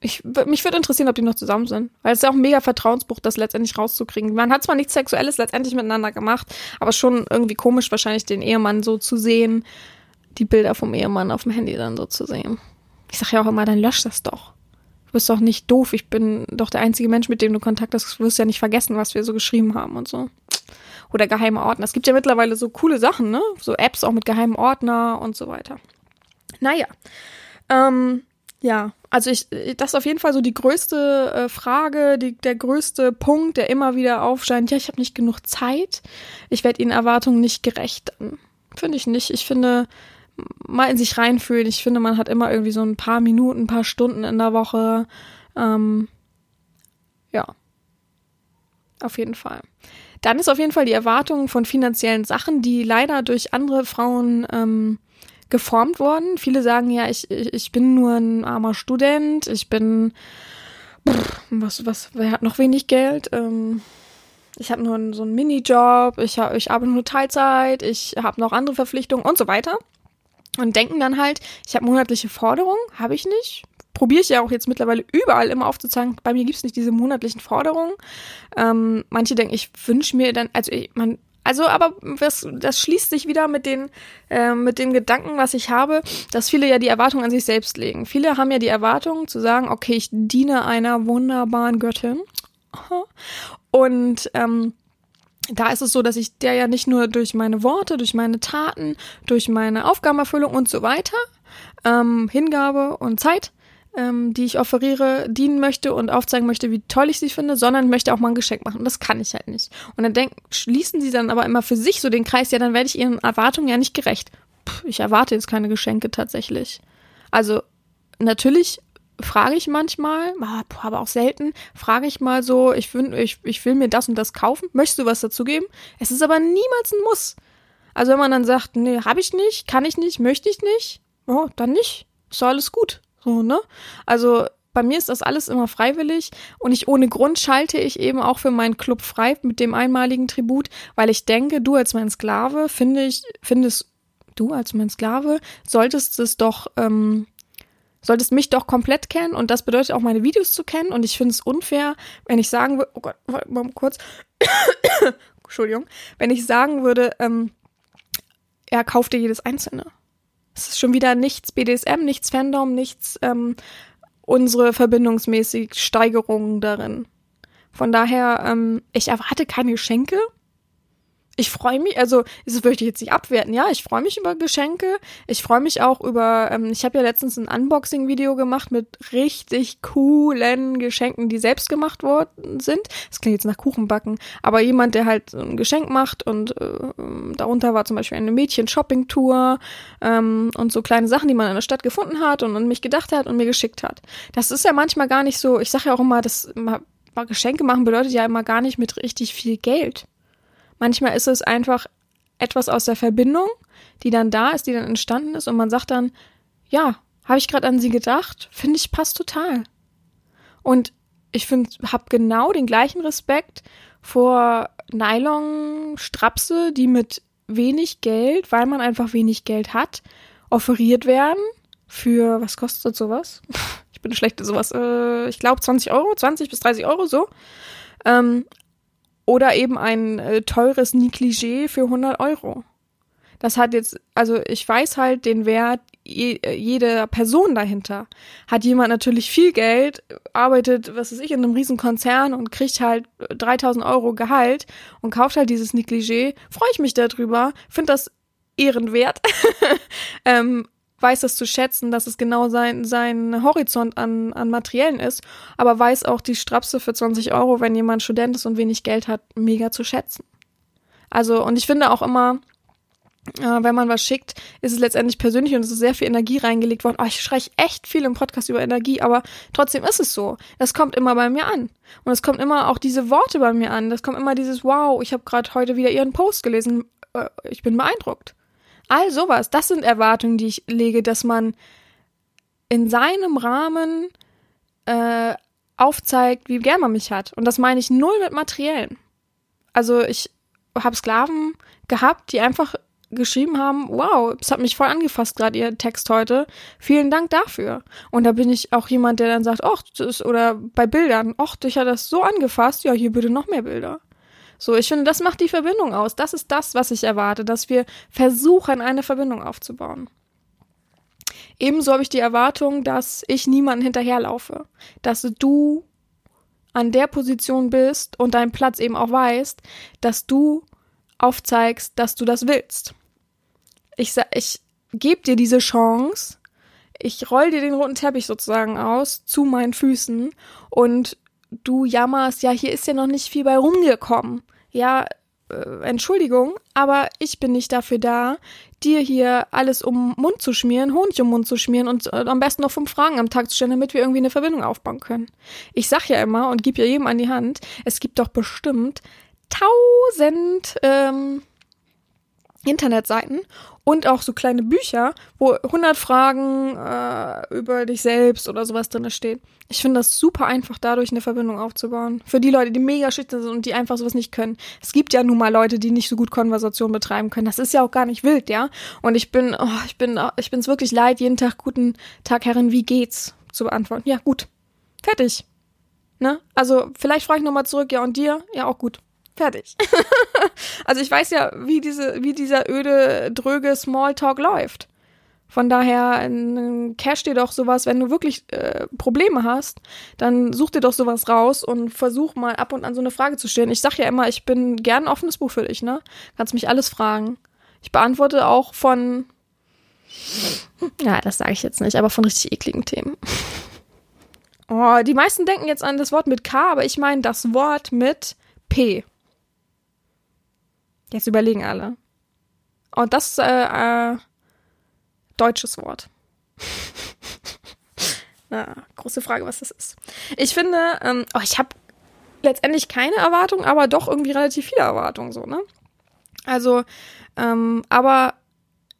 B: ich, mich würde interessieren, ob die noch zusammen sind. Weil es ist ja auch ein mega Vertrauensbruch, das letztendlich rauszukriegen. Man hat zwar nichts Sexuelles letztendlich miteinander gemacht, aber schon irgendwie komisch, wahrscheinlich den Ehemann so zu sehen, die Bilder vom Ehemann auf dem Handy dann so zu sehen. Ich sag ja auch immer, dann lösch das doch. Du bist doch nicht doof. Ich bin doch der einzige Mensch, mit dem du Kontakt hast. Du wirst ja nicht vergessen, was wir so geschrieben haben und so. Oder geheime Ordner. Es gibt ja mittlerweile so coole Sachen, ne? So Apps auch mit geheimen Ordner und so weiter. Naja. Ähm, ja, also ich, das ist auf jeden Fall so die größte äh, Frage, die, der größte Punkt, der immer wieder aufscheint. Ja, ich habe nicht genug Zeit. Ich werde Ihnen Erwartungen nicht gerecht. Finde ich nicht. Ich finde, mal in sich reinfühlen. Ich finde, man hat immer irgendwie so ein paar Minuten, ein paar Stunden in der Woche. Ähm, ja, auf jeden Fall. Dann ist auf jeden Fall die Erwartung von finanziellen Sachen, die leider durch andere Frauen ähm, geformt worden. Viele sagen ja, ich, ich bin nur ein armer Student, ich bin, was, was, wer hat noch wenig Geld? Ähm, ich habe nur so einen Minijob, ich, ich arbeite nur Teilzeit, ich habe noch andere Verpflichtungen und so weiter. Und denken dann halt, ich habe monatliche Forderungen, habe ich nicht. Probiere ich ja auch jetzt mittlerweile überall immer aufzuzeigen, bei mir gibt's nicht diese monatlichen Forderungen. Ähm, manche denken, ich wünsche mir dann, also ich, man, also, aber das, das schließt sich wieder mit den, äh, mit dem Gedanken, was ich habe, dass viele ja die Erwartung an sich selbst legen. Viele haben ja die Erwartung zu sagen, okay, ich diene einer wunderbaren Göttin. Und ähm, da ist es so, dass ich der ja nicht nur durch meine Worte, durch meine Taten, durch meine Aufgabenerfüllung und so weiter, ähm, Hingabe und Zeit ähm, die ich offeriere, dienen möchte und aufzeigen möchte, wie toll ich sie finde, sondern möchte auch mal ein Geschenk machen. Das kann ich halt nicht. Und dann denken, schließen sie dann aber immer für sich so den Kreis, ja, dann werde ich ihren Erwartungen ja nicht gerecht. Puh, ich erwarte jetzt keine Geschenke tatsächlich. Also, natürlich frage ich manchmal, aber auch selten, frage ich mal so, ich will, ich, ich will mir das und das kaufen, möchtest du was dazu geben? Es ist aber niemals ein Muss. Also wenn man dann sagt, nee, habe ich nicht, kann ich nicht, möchte ich nicht, oh, dann nicht. Ist doch alles gut. So, ne? Also bei mir ist das alles immer freiwillig und ich ohne Grund schalte ich eben auch für meinen Club frei mit dem einmaligen Tribut, weil ich denke, du als mein Sklave finde ich, findest du als mein Sklave solltest es doch, ähm, solltest mich doch komplett kennen und das bedeutet auch meine Videos zu kennen und ich finde es unfair, wenn ich sagen würde, oh Gott, mal kurz, <coughs> Entschuldigung, wenn ich sagen würde, ähm, er kaufte jedes einzelne. Es ist schon wieder nichts BDSM, nichts Fandom, nichts ähm, unsere verbindungsmäßig Steigerungen darin. Von daher, ähm, ich erwarte keine Geschenke. Ich freue mich, also das möchte ich jetzt nicht abwerten, ja, ich freue mich über Geschenke. Ich freue mich auch über, ähm, ich habe ja letztens ein Unboxing-Video gemacht mit richtig coolen Geschenken, die selbst gemacht worden sind. Das klingt jetzt nach Kuchenbacken, aber jemand, der halt ein Geschenk macht und äh, darunter war zum Beispiel eine Mädchen-Shopping-Tour ähm, und so kleine Sachen, die man in der Stadt gefunden hat und an mich gedacht hat und mir geschickt hat. Das ist ja manchmal gar nicht so, ich sage ja auch immer, das Geschenke machen bedeutet ja immer gar nicht mit richtig viel Geld. Manchmal ist es einfach etwas aus der Verbindung, die dann da ist, die dann entstanden ist und man sagt dann, ja, habe ich gerade an sie gedacht, finde ich passt total. Und ich finde, habe genau den gleichen Respekt vor Nylon-Strapse, die mit wenig Geld, weil man einfach wenig Geld hat, offeriert werden für, was kostet sowas? <laughs> Ich bin schlecht in sowas, äh, ich glaube 20 Euro, 20 bis 30 Euro so. Ähm, oder eben ein äh, teures Negligé für 100 Euro. Das hat jetzt, also ich weiß halt den Wert je, äh, jeder Person dahinter. Hat jemand natürlich viel Geld, arbeitet, was weiß ich, in einem riesen Konzern und kriegt halt 3000 Euro Gehalt und kauft halt dieses Negligé, freue ich mich darüber, finde das ehrenwert. <laughs> ähm, weiß das zu schätzen, dass es genau sein, sein Horizont an, an Materiellen ist, aber weiß auch die Strapse für 20 Euro, wenn jemand Student ist und wenig Geld hat, mega zu schätzen. Also, und ich finde auch immer, äh, wenn man was schickt, ist es letztendlich persönlich und es ist sehr viel Energie reingelegt worden. Oh, ich schreie echt viel im Podcast über Energie, aber trotzdem ist es so. Das kommt immer bei mir an. Und es kommt immer auch diese Worte bei mir an. Das kommt immer dieses Wow, ich habe gerade heute wieder Ihren Post gelesen. Äh, ich bin beeindruckt. All sowas, das sind Erwartungen, die ich lege, dass man in seinem Rahmen äh, aufzeigt, wie gern man mich hat. Und das meine ich null mit Materiellen. Also ich habe Sklaven gehabt, die einfach geschrieben haben, wow, es hat mich voll angefasst, gerade ihr Text heute. Vielen Dank dafür. Und da bin ich auch jemand, der dann sagt, ach, oder bei Bildern, ach, dich hat das so angefasst, ja, hier bitte noch mehr Bilder. So, ich finde, das macht die Verbindung aus. Das ist das, was ich erwarte, dass wir versuchen, eine Verbindung aufzubauen. Ebenso habe ich die Erwartung, dass ich niemanden hinterherlaufe. Dass du an der Position bist und deinen Platz eben auch weißt, dass du aufzeigst, dass du das willst. Ich, ich gebe dir diese Chance, ich roll dir den roten Teppich sozusagen aus zu meinen Füßen und du jammerst, ja, hier ist ja noch nicht viel bei rumgekommen. Ja, äh, Entschuldigung, aber ich bin nicht dafür da, dir hier alles um Mund zu schmieren, Honig um Mund zu schmieren und äh, am besten noch fünf Fragen am Tag zu stellen, damit wir irgendwie eine Verbindung aufbauen können. Ich sag ja immer und gebe ja jedem an die Hand, es gibt doch bestimmt tausend ähm, Internetseiten und auch so kleine Bücher, wo 100 Fragen äh, über dich selbst oder sowas drin steht. Ich finde das super einfach, dadurch eine Verbindung aufzubauen. Für die Leute, die mega schüchtern sind und die einfach sowas nicht können. Es gibt ja nun mal Leute, die nicht so gut Konversation betreiben können. Das ist ja auch gar nicht wild, ja. Und ich bin, oh, ich bin, ich bin es wirklich leid, jeden Tag guten Tag, Herrin, wie geht's zu beantworten. Ja, gut. Fertig. Ne? Also, vielleicht frage ich nochmal zurück, ja, und dir? Ja, auch gut. Fertig. <laughs> also ich weiß ja, wie diese, wie dieser öde, dröge Smalltalk läuft. Von daher, cash dir doch sowas, wenn du wirklich äh, Probleme hast, dann such dir doch sowas raus und versuch mal ab und an so eine Frage zu stellen. Ich sag ja immer, ich bin gern ein offenes Buch für dich, ne? Kannst mich alles fragen. Ich beantworte auch von, ja, das sage ich jetzt nicht, aber von richtig ekligen Themen. <laughs> Oh, die meisten denken jetzt an das Wort mit K, aber ich meine das Wort mit P. Jetzt überlegen alle. Und das ist äh, äh, deutsches Wort. <laughs> Na, große Frage, was das ist. Ich finde, ähm, oh, ich habe letztendlich keine Erwartungen, aber doch irgendwie relativ viele Erwartungen so, ne? Also, ähm, aber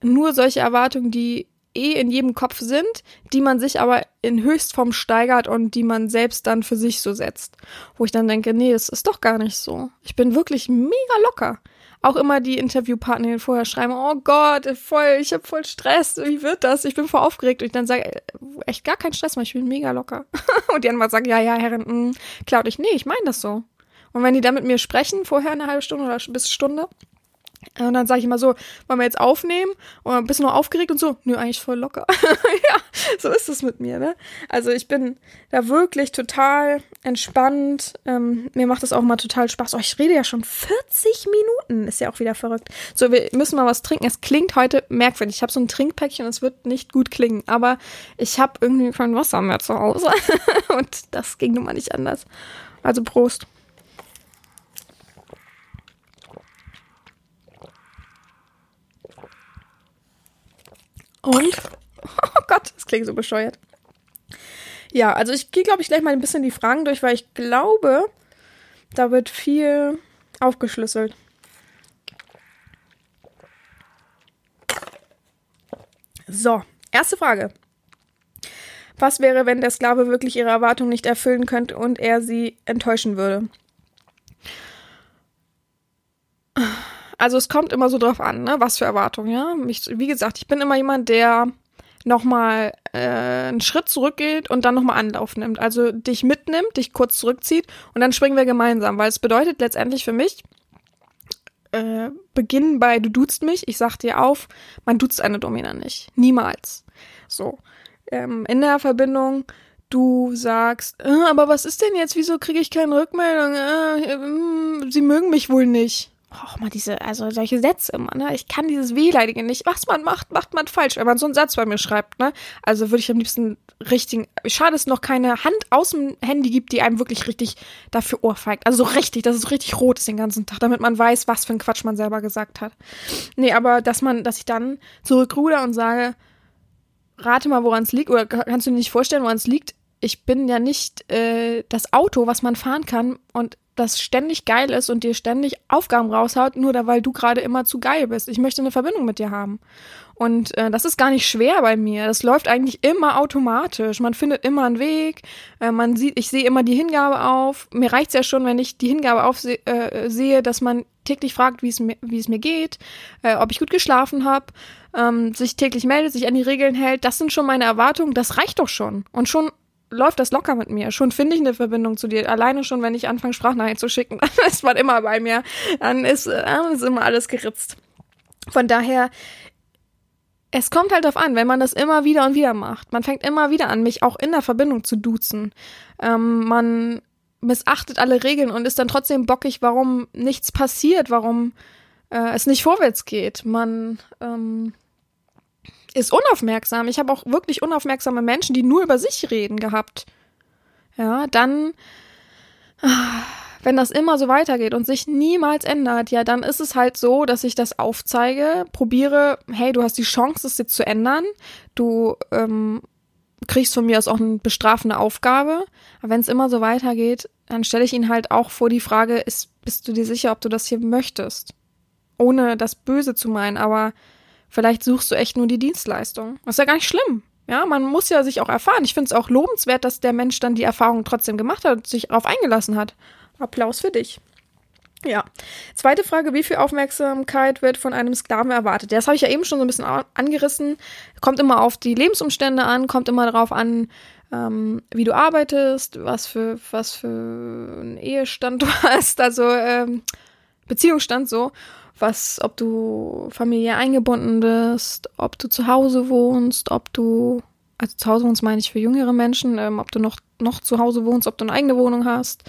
B: nur solche Erwartungen, die eh in jedem Kopf sind, die man sich aber in Höchstform steigert und die man selbst dann für sich so setzt. Wo ich dann denke, nee, das ist doch gar nicht so. Ich bin wirklich mega locker. Auch immer die Interviewpartnerin vorher schreiben, oh Gott, voll, ich habe voll Stress, wie wird das? Ich bin voll aufgeregt. Und ich dann sage, äh, echt gar kein Stress, weil ich bin mega locker. <laughs> Und die anderen sagen, ja, ja, Herrin, mh, klar, und ich, nee, ich meine das so. Und wenn die dann mit mir sprechen, vorher eine halbe Stunde oder bis Stunde, und dann sage ich immer so, wollen wir jetzt aufnehmen? Und bist du noch aufgeregt und so? Nö, eigentlich voll locker. <laughs> ja, so ist es mit mir, ne? Also ich bin da wirklich total entspannt. Ähm, mir macht das auch mal total Spaß. Oh, ich rede ja schon 40 Minuten. Ist ja auch wieder verrückt. So, wir müssen mal was trinken. Es klingt heute merkwürdig. Ich habe so ein Trinkpäckchen es wird nicht gut klingen. Aber ich habe irgendwie kein Wasser mehr zu Hause. <laughs> und das ging nun mal nicht anders. Also Prost. Und? <laughs> Oh Gott, das klingt so bescheuert. Ja, also ich gehe, glaube ich, gleich mal ein bisschen die Fragen durch, weil ich glaube, da wird viel aufgeschlüsselt. So, erste Frage. Was wäre, wenn der Sklave wirklich ihre Erwartungen nicht erfüllen könnte und er sie enttäuschen würde? Also es kommt immer so drauf an, ne? was für Erwartungen, ja. Ich, wie gesagt, ich bin immer jemand, der nochmal äh, einen Schritt zurückgeht und dann nochmal Anlauf nimmt. Also dich mitnimmt, dich kurz zurückzieht und dann springen wir gemeinsam, weil es bedeutet letztendlich für mich, äh, beginnen bei du duzt mich, ich sag dir auf, man duzt eine Domina nicht. Niemals. So. Ähm, in der Verbindung, du sagst, äh, aber was ist denn jetzt, wieso kriege ich keine Rückmeldung? Äh, äh, sie mögen mich wohl nicht auch mal diese, also solche Sätze immer, ne? Ich kann dieses Wehleidige nicht. Was man macht, macht man falsch. Wenn man so einen Satz bei mir schreibt, ne? Also würde ich am liebsten richtigen, schade, dass es noch keine Hand aus dem Handy gibt, die einem wirklich richtig dafür ohrfeigt. Also so richtig, dass es richtig rot ist den ganzen Tag, damit man weiß, was für ein Quatsch man selber gesagt hat. Nee, aber dass man, dass ich dann zurückruder und sage, rate mal, woran es liegt, oder kannst du dir nicht vorstellen, woran es liegt? Ich bin ja nicht äh, das Auto, was man fahren kann und das ständig geil ist und dir ständig Aufgaben raushaut, nur da, weil du gerade immer zu geil bist. Ich möchte eine Verbindung mit dir haben. Und äh, das ist gar nicht schwer bei mir. Das läuft eigentlich immer automatisch. Man findet immer einen Weg. Äh, man sieht, ich sehe immer die Hingabe auf. Mir reicht's ja schon, wenn ich die Hingabe aufsehe, äh, sehe, dass man täglich fragt, wie es mir, wie es mir geht, äh, ob ich gut geschlafen habe, ähm, sich täglich meldet, sich an die Regeln hält. Das sind schon meine Erwartungen. Das reicht doch schon. Und schon läuft das locker mit mir. Schon finde ich eine Verbindung zu dir. Alleine schon, wenn ich anfange, Sprachnachrichten zu schicken, <laughs> dann ist man immer bei mir. Dann ist, dann ist immer alles geritzt. Von daher, es kommt halt darauf an, wenn man das immer wieder und wieder macht. Man fängt immer wieder an, mich auch in der Verbindung zu duzen. Ähm, man missachtet alle Regeln und ist dann trotzdem bockig, warum nichts passiert, warum äh, es nicht vorwärts geht. Man ähm, ist unaufmerksam. Ich habe auch wirklich unaufmerksame Menschen, die nur über sich reden gehabt. Ja, dann, wenn das immer so weitergeht und sich niemals ändert, ja, dann ist es halt so, dass ich das aufzeige, probiere, hey, du hast die Chance, das jetzt zu ändern. Du ähm, kriegst von mir aus auch eine bestrafende Aufgabe. Aber wenn es immer so weitergeht, dann stelle ich ihn halt auch vor die Frage, ist, bist du dir sicher, ob du das hier möchtest? Ohne das Böse zu meinen, aber Vielleicht suchst du echt nur die Dienstleistung. Das ist ja gar nicht schlimm. Ja, man muss ja sich auch erfahren. Ich finde es auch lobenswert, dass der Mensch dann die Erfahrung trotzdem gemacht hat und sich darauf eingelassen hat. Applaus für dich. Ja. Zweite Frage, wie viel Aufmerksamkeit wird von einem Sklaven erwartet? Das habe ich ja eben schon so ein bisschen angerissen. Kommt immer auf die Lebensumstände an, kommt immer darauf an, ähm, wie du arbeitest, was für, was für einen Ehestand du <laughs> hast, also ähm, Beziehungsstand so was, ob du familiär eingebunden bist, ob du zu Hause wohnst, ob du, also zu Hause wohnst meine ich für jüngere Menschen, ähm, ob du noch, noch zu Hause wohnst, ob du eine eigene Wohnung hast,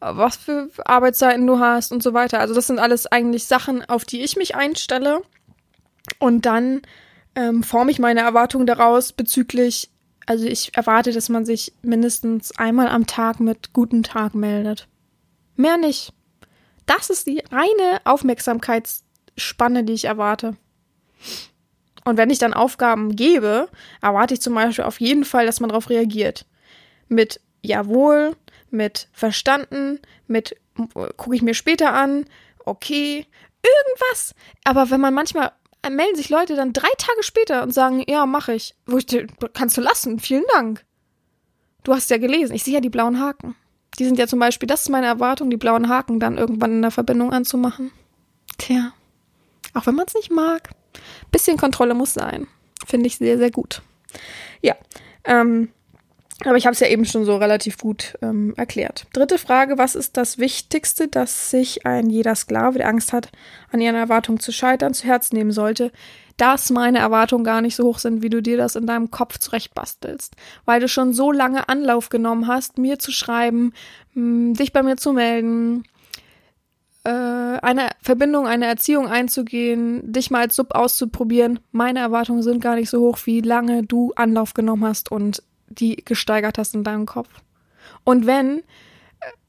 B: was für Arbeitszeiten du hast und so weiter. Also das sind alles eigentlich Sachen, auf die ich mich einstelle. Und dann ähm, forme ich meine Erwartungen daraus bezüglich, also ich erwarte, dass man sich mindestens einmal am Tag mit guten Tag meldet. Mehr nicht. Das ist die reine Aufmerksamkeitsspanne, die ich erwarte. Und wenn ich dann Aufgaben gebe, erwarte ich zum Beispiel auf jeden Fall, dass man darauf reagiert. Mit Jawohl, mit Verstanden, mit gucke ich mir später an, okay, irgendwas. Aber wenn man manchmal äh, melden sich Leute dann drei Tage später und sagen, ja, mache ich. Wo ich kannst du lassen, vielen Dank. Du hast ja gelesen, ich sehe ja die blauen Haken. Die sind ja zum Beispiel, das ist meine Erwartung, die blauen Haken dann irgendwann in der Verbindung anzumachen. Tja, auch wenn man es nicht mag, bisschen Kontrolle muss sein. Finde ich sehr, sehr gut. Ja, ähm, aber ich habe es ja eben schon so relativ gut ähm, erklärt. Dritte Frage, was ist das Wichtigste, das sich ein jeder Sklave, der Angst hat, an ihren Erwartungen zu scheitern, zu Herzen nehmen sollte? Dass meine Erwartungen gar nicht so hoch sind, wie du dir das in deinem Kopf zurechtbastelst. Weil du schon so lange Anlauf genommen hast, mir zu schreiben, mh, dich bei mir zu melden, äh, eine Verbindung, eine Erziehung einzugehen, dich mal als Sub auszuprobieren. Meine Erwartungen sind gar nicht so hoch, wie lange du Anlauf genommen hast und die gesteigert hast in deinem Kopf. Und wenn,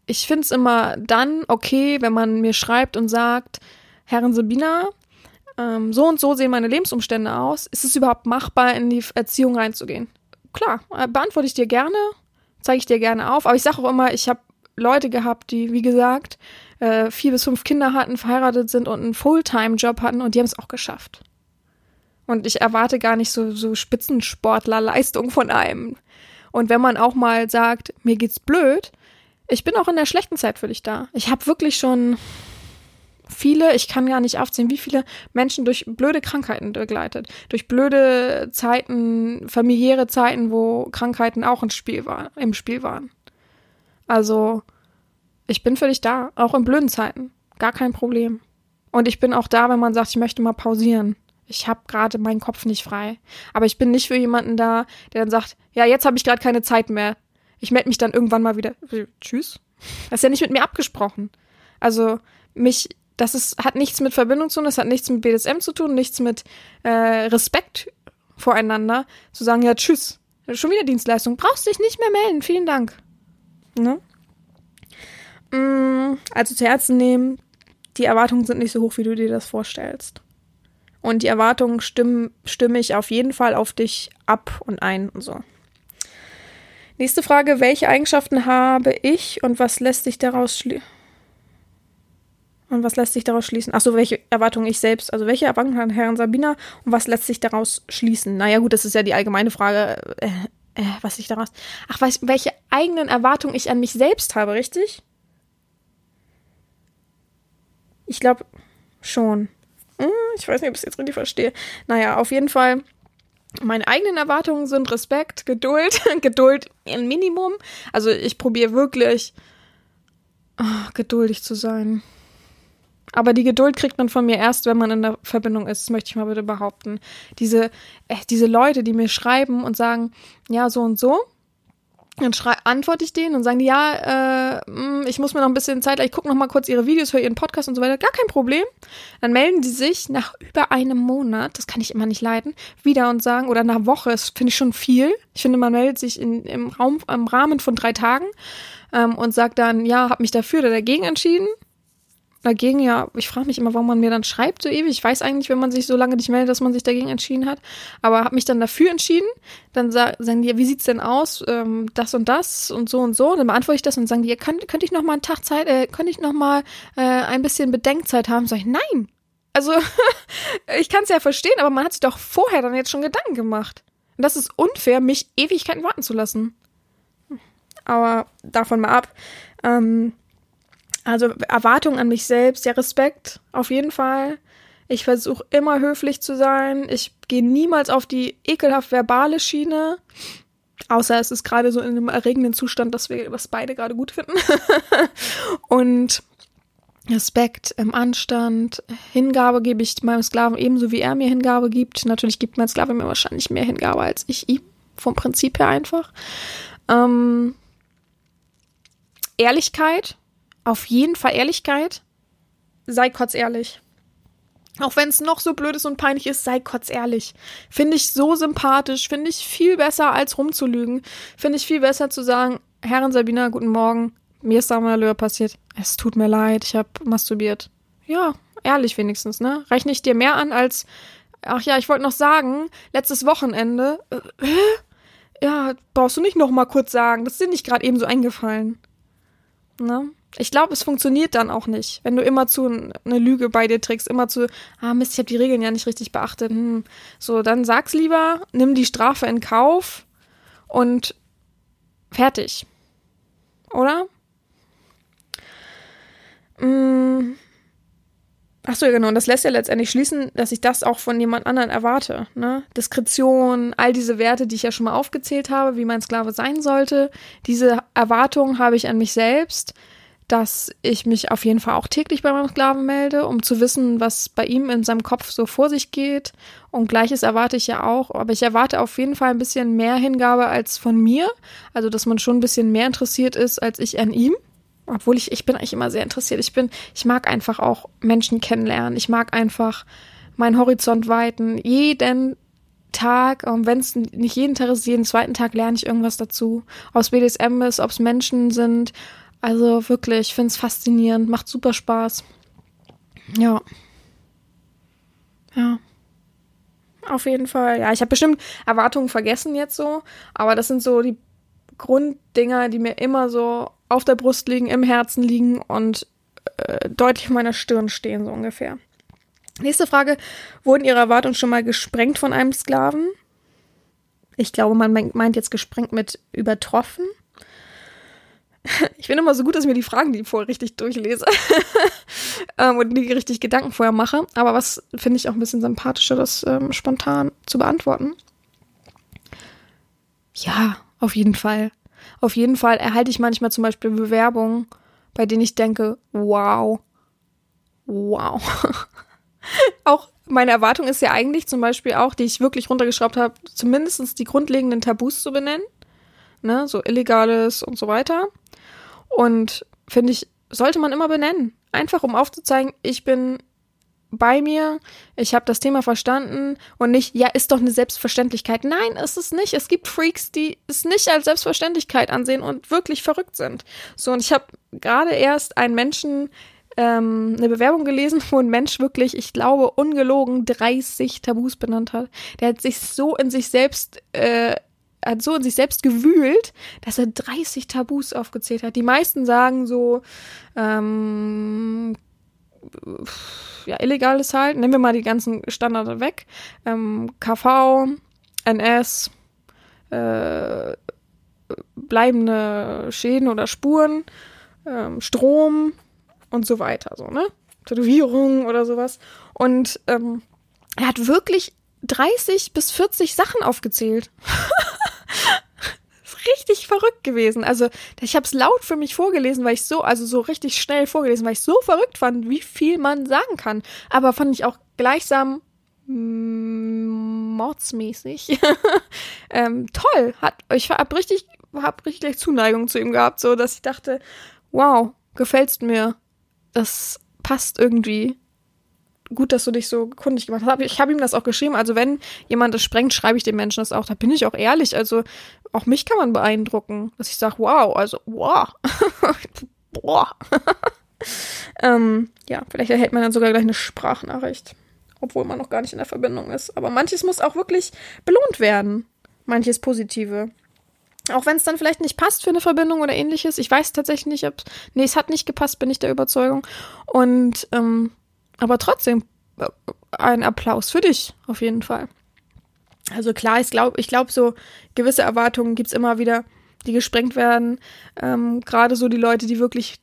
B: ich finde es immer dann okay, wenn man mir schreibt und sagt, Herrin Sabina, ähm, so und so sehen meine Lebensumstände aus, ist es überhaupt machbar, in die Erziehung reinzugehen? Klar, äh, beantworte ich dir gerne, zeige ich dir gerne auf, aber ich sage auch immer, ich habe Leute gehabt, die, wie gesagt, äh, vier bis fünf Kinder hatten, verheiratet sind und einen Fulltime-Job hatten und die haben es auch geschafft. Und ich erwarte gar nicht so, so Spitzensportler-Leistung von einem. Und wenn man auch mal sagt, mir geht's blöd, ich bin auch in der schlechten Zeit für dich da. Ich habe wirklich schon viele, ich kann gar nicht aufzählen, wie viele Menschen durch blöde Krankheiten begleitet. Durch blöde Zeiten, familiäre Zeiten, wo Krankheiten auch im Spiel, war, im Spiel waren. Also, ich bin für dich da, auch in blöden Zeiten. Gar kein Problem. Und ich bin auch da, wenn man sagt, ich möchte mal pausieren. Ich habe gerade meinen Kopf nicht frei. Aber ich bin nicht für jemanden da, der dann sagt, ja, jetzt habe ich gerade keine Zeit mehr. Ich melde mich dann irgendwann mal wieder. Tschüss. Das ist ja nicht mit mir abgesprochen. Also mich, das ist, hat nichts mit Verbindung zu tun, das hat nichts mit BDSM zu tun, nichts mit äh, Respekt voreinander. Zu sagen, ja, tschüss. Schon wieder Dienstleistung. Brauchst dich nicht mehr melden. Vielen Dank. Ne? Mm, also zu Herzen nehmen, die Erwartungen sind nicht so hoch, wie du dir das vorstellst. Und die Erwartungen stimmen, stimme ich auf jeden Fall auf dich ab und ein und so. Nächste Frage, welche Eigenschaften habe ich und was lässt sich daraus schließen? Und was lässt sich daraus schließen? Achso, welche Erwartungen ich selbst, also welche Erwartungen hat Herrn Sabina und was lässt sich daraus schließen? Naja, gut, das ist ja die allgemeine Frage, äh, äh, was ich daraus. Ach, was, welche eigenen Erwartungen ich an mich selbst habe, richtig? Ich glaube schon. Hm, ich weiß nicht, ob ich es jetzt richtig verstehe. Naja, auf jeden Fall. Meine eigenen Erwartungen sind Respekt, Geduld, <laughs> Geduld ein Minimum. Also ich probiere wirklich oh, geduldig zu sein. Aber die Geduld kriegt man von mir erst, wenn man in der Verbindung ist, das möchte ich mal bitte behaupten. Diese, äh, diese Leute, die mir schreiben und sagen, ja, so und so, dann antworte ich denen und sagen ja, äh, mm, ich muss mir noch ein bisschen Zeit, ich gucke noch mal kurz ihre Videos, höre ihren Podcast und so weiter. Gar kein Problem. Dann melden die sich nach über einem Monat, das kann ich immer nicht leiden, wieder und sagen, oder nach Woche, das finde ich schon viel. Ich finde, man meldet sich in, im, Raum, im Rahmen von drei Tagen ähm, und sagt dann, ja, habe mich dafür oder dagegen entschieden dagegen ja, ich frage mich immer, warum man mir dann schreibt so ewig. Ich weiß eigentlich, wenn man sich so lange nicht meldet, dass man sich dagegen entschieden hat. Aber habe mich dann dafür entschieden. Dann sagen die, wie sieht's denn aus? Ähm, das und das und so und so. Dann beantworte ich das und sagen die, könnte könnt ich noch mal einen Tag Zeit, äh, könnte ich noch mal äh, ein bisschen Bedenkzeit haben? Sag ich, nein. Also <laughs> ich kann es ja verstehen, aber man hat sich doch vorher dann jetzt schon Gedanken gemacht. Und das ist unfair, mich Ewigkeiten warten zu lassen. Aber davon mal ab. Ähm, also Erwartungen an mich selbst, ja, Respekt, auf jeden Fall. Ich versuche immer höflich zu sein. Ich gehe niemals auf die ekelhaft verbale Schiene. Außer es ist gerade so in einem erregenden Zustand, dass wir das beide gerade gut finden. <laughs> und Respekt, im Anstand, Hingabe gebe ich meinem Sklaven ebenso wie er mir Hingabe gibt. Natürlich gibt mein Sklave mir wahrscheinlich mehr Hingabe als ich ihm. Vom Prinzip her einfach. Ähm, Ehrlichkeit, auf jeden Fall Ehrlichkeit. Sei kurz ehrlich. Auch wenn es noch so blöd ist und peinlich ist, sei kurz ehrlich. Finde ich so sympathisch, finde ich viel besser als rumzulügen. Finde ich viel besser zu sagen, Herrin Sabina, guten Morgen. Mir ist da Malheur passiert. Es tut mir leid, ich habe masturbiert. Ja, ehrlich wenigstens, ne? Rechne ich dir mehr an als, ach ja, ich wollte noch sagen, letztes Wochenende, äh, ja, brauchst du nicht noch mal kurz sagen. Das ist dir nicht gerade eben so eingefallen. Ne? Ich glaube, es funktioniert dann auch nicht, wenn du immer zu eine Lüge bei dir trägst, immer zu, ah Mist, ich habe die Regeln ja nicht richtig beachtet. Hm. So, dann sag's lieber, nimm die Strafe in Kauf und fertig. Oder? Hm. Ach so, ja, genau. Und das lässt ja letztendlich schließen, dass ich das auch von jemand anderen erwarte. Ne? Diskretion, all diese Werte, die ich ja schon mal aufgezählt habe, wie mein Sklave sein sollte. Diese Erwartungen habe ich an mich selbst, dass ich mich auf jeden Fall auch täglich bei meinem Sklaven melde, um zu wissen, was bei ihm in seinem Kopf so vor sich geht. Und gleiches erwarte ich ja auch. Aber ich erwarte auf jeden Fall ein bisschen mehr Hingabe als von mir. Also, dass man schon ein bisschen mehr interessiert ist als ich an ihm obwohl ich, ich bin eigentlich immer sehr interessiert. Ich bin, ich mag einfach auch Menschen kennenlernen. Ich mag einfach meinen Horizont weiten. Jeden Tag, wenn es nicht jeden Tag ist, jeden zweiten Tag lerne ich irgendwas dazu. Ob es BDSM ist, ob es Menschen sind. Also wirklich, ich finde es faszinierend, macht super Spaß. Ja. Ja. Auf jeden Fall. Ja, ich habe bestimmt Erwartungen vergessen jetzt so, aber das sind so die Grunddinger, die mir immer so auf der Brust liegen, im Herzen liegen und äh, deutlich in meiner Stirn stehen, so ungefähr. Nächste Frage. Wurden Ihre Erwartungen schon mal gesprengt von einem Sklaven? Ich glaube, man meint jetzt gesprengt mit übertroffen. <laughs> Ich finde immer so gut, dass ich mir die Fragen, die vorher richtig durchlese <laughs> ähm, und die richtig Gedanken vorher mache. Aber was finde ich auch ein bisschen sympathischer, das ähm, spontan zu beantworten. Ja, auf jeden Fall. Auf jeden Fall erhalte ich manchmal zum Beispiel Bewerbungen, bei denen ich denke, wow, wow. <laughs> auch meine Erwartung ist ja eigentlich zum Beispiel auch, die ich wirklich runtergeschraubt habe, zumindest die grundlegenden Tabus zu benennen. Ne, so Illegales und so weiter. Und finde ich, sollte man immer benennen. Einfach um aufzuzeigen, ich bin bei mir, ich habe das Thema verstanden und nicht, ja, ist doch eine Selbstverständlichkeit. Nein, ist es nicht. Es gibt Freaks, die es nicht als Selbstverständlichkeit ansehen und wirklich verrückt sind. So, und ich habe gerade erst einen Menschen ähm, eine Bewerbung gelesen, wo ein Mensch wirklich, ich glaube, ungelogen 30 Tabus benannt hat. Der hat sich so in sich selbst äh, hat so in sich selbst gewühlt, dass er 30 Tabus aufgezählt hat. Die meisten sagen so, ähm, ja, illegales halt. Nehmen wir mal die ganzen Standards weg. Ähm, KV, NS, äh, bleibende Schäden oder Spuren, ähm, Strom und so weiter, so, ne? Tätowierungen oder sowas. Und ähm, er hat wirklich 30 bis 40 Sachen aufgezählt. <laughs> richtig verrückt gewesen. Also ich habe es laut für mich vorgelesen, weil ich so, also so richtig schnell vorgelesen, weil ich so verrückt fand, wie viel man sagen kann. Aber fand ich auch gleichsam mm, mordsmäßig <laughs> ähm, toll. Hat, ich hab richtig, hab richtig Zuneigung zu ihm gehabt, so dass ich dachte, wow, gefällst mir. Das passt irgendwie gut, dass du dich so kundig gemacht hast. Ich habe ihm das auch geschrieben. Also wenn jemand es sprengt, schreibe ich dem Menschen das auch. Da bin ich auch ehrlich. Also auch mich kann man beeindrucken, dass ich sage, wow, also wow, <laughs> boah. <laughs> ähm, ja, vielleicht erhält man dann sogar gleich eine Sprachnachricht, obwohl man noch gar nicht in der Verbindung ist. Aber manches muss auch wirklich belohnt werden. Manches Positive. Auch wenn es dann vielleicht nicht passt für eine Verbindung oder ähnliches. Ich weiß tatsächlich nicht, ob. Nee, es hat nicht gepasst, bin ich der Überzeugung. Und ähm, aber trotzdem, äh, ein Applaus für dich, auf jeden Fall. Also klar, ich glaube, ich glaube, so gewisse Erwartungen gibt's immer wieder, die gesprengt werden. Ähm, Gerade so die Leute, die wirklich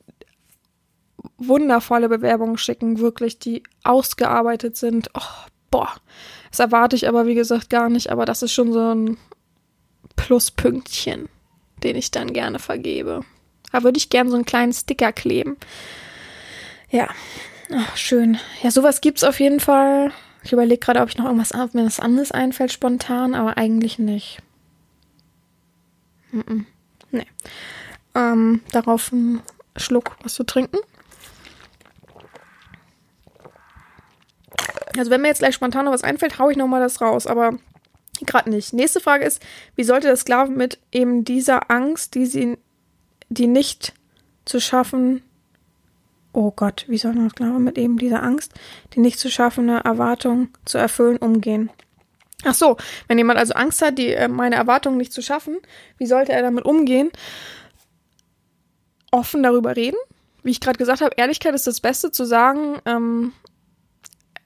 B: wundervolle Bewerbungen schicken, wirklich, die ausgearbeitet sind. Oh, boah, das erwarte ich aber, wie gesagt, gar nicht. Aber das ist schon so ein Pluspünktchen, den ich dann gerne vergebe. Da würde ich gerne so einen kleinen Sticker kleben. Ja, Ach, schön. Ja, sowas gibt's auf jeden Fall. Ich überlege gerade, ob ich noch irgendwas, ob mir was anderes einfällt spontan, aber eigentlich nicht. Mm -mm. Nee. Ähm, darauf einen Schluck was zu trinken. Also wenn mir jetzt gleich spontan noch was einfällt, haue ich nochmal das raus, aber gerade nicht. Nächste Frage ist, wie sollte der Sklave mit eben dieser Angst, die sie, die nicht zu schaffen, oh Gott, wie soll man Sklave mit eben dieser Angst, die nicht zu schaffende Erwartung zu erfüllen, umgehen? Ach so, wenn jemand also Angst hat, die äh, meine Erwartungen nicht zu schaffen, wie sollte er damit umgehen? Offen darüber reden. Wie ich gerade gesagt habe, Ehrlichkeit ist das Beste zu sagen, ähm,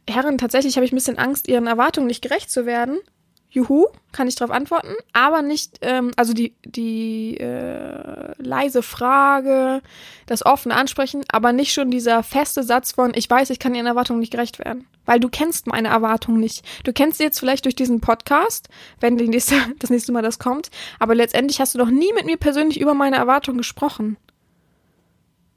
B: Herren, tatsächlich habe ich ein bisschen Angst, ihren Erwartungen nicht gerecht zu werden. Juhu, kann ich darauf antworten, aber nicht, ähm, also die, die äh, leise Frage, das offene Ansprechen, aber nicht schon dieser feste Satz von, ich weiß, ich kann ihren Erwartungen nicht gerecht werden. Weil du kennst meine Erwartungen nicht. Du kennst sie jetzt vielleicht durch diesen Podcast, wenn die nächste, <laughs> das nächste Mal das kommt, aber letztendlich hast du doch nie mit mir persönlich über meine Erwartungen gesprochen.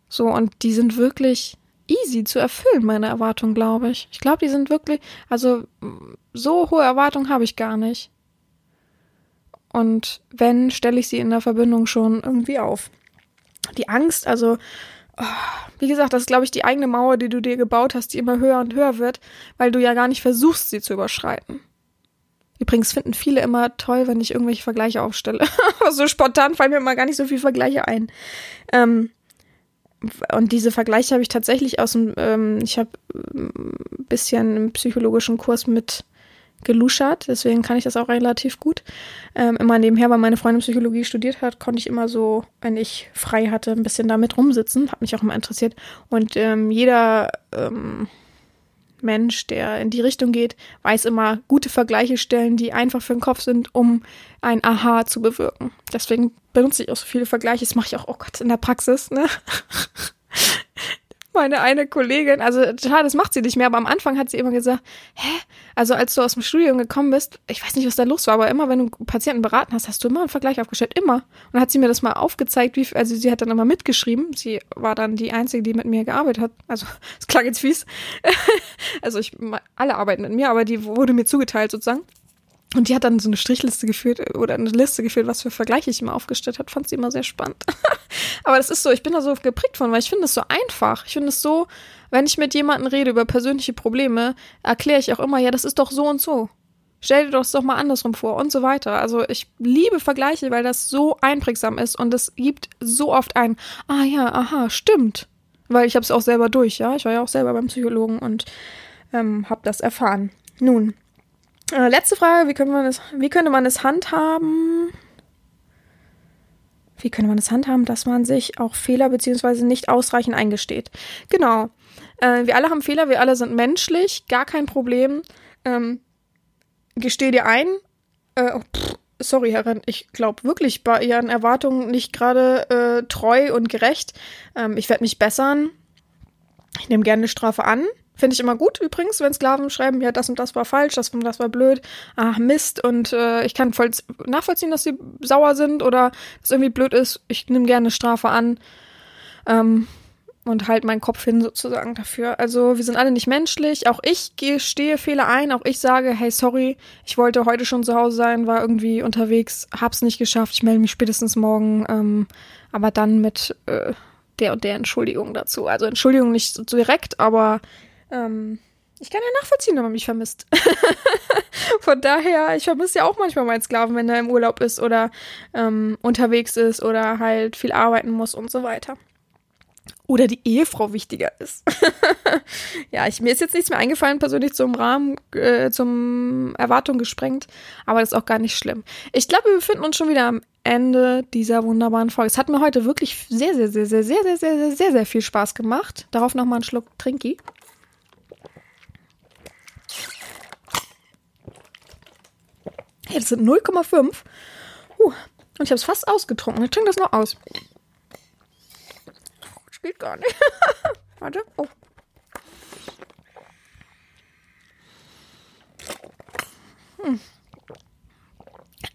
B: So, und die sind wirklich easy zu erfüllen, meine Erwartungen, glaube ich. Ich glaube, die sind wirklich, also so hohe Erwartungen habe ich gar nicht. Und wenn, stelle ich sie in der Verbindung schon irgendwie auf. Die Angst, also, oh, wie gesagt, das ist, glaube ich, die eigene Mauer, die du dir gebaut hast, die immer höher und höher wird, weil du ja gar nicht versuchst, sie zu überschreiten. Übrigens finden viele immer toll, wenn ich irgendwelche Vergleiche aufstelle. <laughs> so spontan fallen mir immer gar nicht so viele Vergleiche ein. Ähm, und diese Vergleiche habe ich tatsächlich aus dem, ähm, ich habe ein bisschen im psychologischen Kurs mit geluschert, deswegen kann ich das auch relativ gut. Ähm, immer nebenher, weil meine Freundin Psychologie studiert hat, konnte ich immer so, wenn ich frei hatte, ein bisschen damit rumsitzen. Hat mich auch immer interessiert. Und ähm, jeder ähm, Mensch, der in die Richtung geht, weiß immer gute Vergleiche stellen, die einfach für den Kopf sind, um ein Aha zu bewirken. Deswegen benutze ich auch so viele Vergleiche. Das mache ich auch, oh Gott, in der Praxis, ne? Meine eine Kollegin, also total, das macht sie nicht mehr, aber am Anfang hat sie immer gesagt, hä? Also als du aus dem Studium gekommen bist, ich weiß nicht, was da los war, aber immer, wenn du Patienten beraten hast, hast du immer einen Vergleich aufgestellt, immer. Und dann hat sie mir das mal aufgezeigt, wie, also sie hat dann immer mitgeschrieben. Sie war dann die Einzige, die mit mir gearbeitet hat. Also, <laughs> es klang jetzt fies. <laughs> also ich, alle arbeiten mit mir, aber die wurde mir zugeteilt sozusagen. Und die hat dann so eine Strichliste geführt oder eine Liste geführt, was für Vergleiche ich immer aufgestellt hat. Fand sie immer sehr spannend. <laughs> Aber das ist so, ich bin da so geprägt von, weil ich finde es so einfach. Ich finde es so, wenn ich mit jemandem rede über persönliche Probleme, erkläre ich auch immer, ja, das ist doch so und so. Stell dir das doch mal andersrum vor und so weiter. Also ich liebe Vergleiche, weil das so einprägsam ist und es gibt so oft ein, ah ja, aha, stimmt. Weil ich habe es auch selber durch, ja. Ich war ja auch selber beim Psychologen und ähm, habe das erfahren. Nun, äh, letzte Frage, wie könnte man es, wie könnte man es handhaben? Wie könnte man es handhaben, dass man sich auch Fehler beziehungsweise nicht ausreichend eingesteht? Genau. Äh, wir alle haben Fehler, wir alle sind menschlich, gar kein Problem. Ähm, gesteh dir ein. Äh, oh, pff, sorry, Herrin, ich glaube wirklich bei Ihren Erwartungen nicht gerade äh, treu und gerecht. Ähm, ich werde mich bessern. Ich nehme gerne eine Strafe an. Finde ich immer gut übrigens, wenn Sklaven schreiben, ja, das und das war falsch, das und das war blöd, ach Mist. Und äh, ich kann voll nachvollziehen, dass sie sauer sind oder es irgendwie blöd ist. Ich nehme gerne Strafe an ähm, und halt meinen Kopf hin sozusagen dafür. Also wir sind alle nicht menschlich. Auch ich stehe Fehler ein. Auch ich sage, hey, sorry, ich wollte heute schon zu Hause sein, war irgendwie unterwegs, hab's nicht geschafft. Ich melde mich spätestens morgen. Ähm, aber dann mit äh, der und der Entschuldigung dazu. Also Entschuldigung nicht so direkt, aber ähm, ich kann ja nachvollziehen, wenn man mich vermisst. <laughs> Von daher, ich vermisse ja auch manchmal meinen Sklaven, wenn er im Urlaub ist oder ähm, unterwegs ist oder halt viel arbeiten muss und so weiter. Oder die Ehefrau wichtiger ist. <laughs> ja, ich, mir ist jetzt nichts mehr eingefallen, persönlich zum Rahmen, äh, zum Erwartung gesprengt, aber das ist auch gar nicht schlimm. Ich glaube, wir befinden uns schon wieder am Ende dieser wunderbaren Folge. Es hat mir heute wirklich sehr, sehr, sehr, sehr, sehr, sehr, sehr, sehr, sehr, sehr viel Spaß gemacht. Darauf nochmal einen Schluck Trinki. Hey, das sind 0,5. Uh, und ich habe es fast ausgetrunken. Ich trinke das noch aus. Das geht gar nicht. <laughs> Warte. Oh. Hm.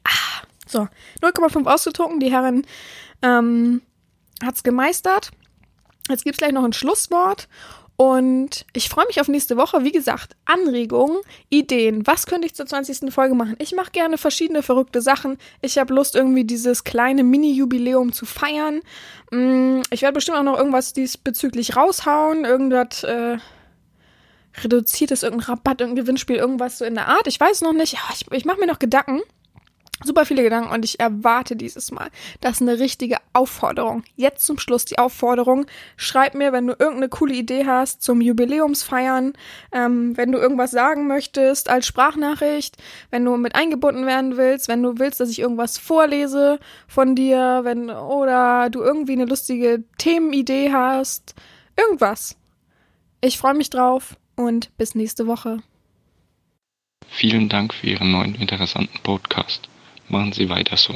B: Ah, so, 0,5 ausgetrunken. Die Herren ähm, hat es gemeistert. Jetzt gibt es gleich noch ein Schlusswort. Und ich freue mich auf nächste Woche. Wie gesagt, Anregungen, Ideen. Was könnte ich zur 20. Folge machen? Ich mache gerne verschiedene verrückte Sachen. Ich habe Lust, irgendwie dieses kleine Mini-Jubiläum zu feiern. Mm, ich werde bestimmt auch noch irgendwas diesbezüglich raushauen. Irgendwas äh, reduziertes, irgendein Rabatt, irgendein Gewinnspiel, irgendwas so in der Art. Ich weiß noch nicht. ich, ich mache mir noch Gedanken super viele Gedanken und ich erwarte dieses Mal. Das ist eine richtige Aufforderung. Jetzt zum Schluss die Aufforderung. Schreib mir, wenn du irgendeine coole Idee hast zum Jubiläumsfeiern, ähm, wenn du irgendwas sagen möchtest als Sprachnachricht, wenn du mit eingebunden werden willst, wenn du willst, dass ich irgendwas vorlese von dir, wenn oder du irgendwie eine lustige Themenidee hast, irgendwas. Ich freue mich drauf und bis nächste Woche.
C: Vielen Dank für Ihren neuen interessanten Podcast. Machen Sie weiter so.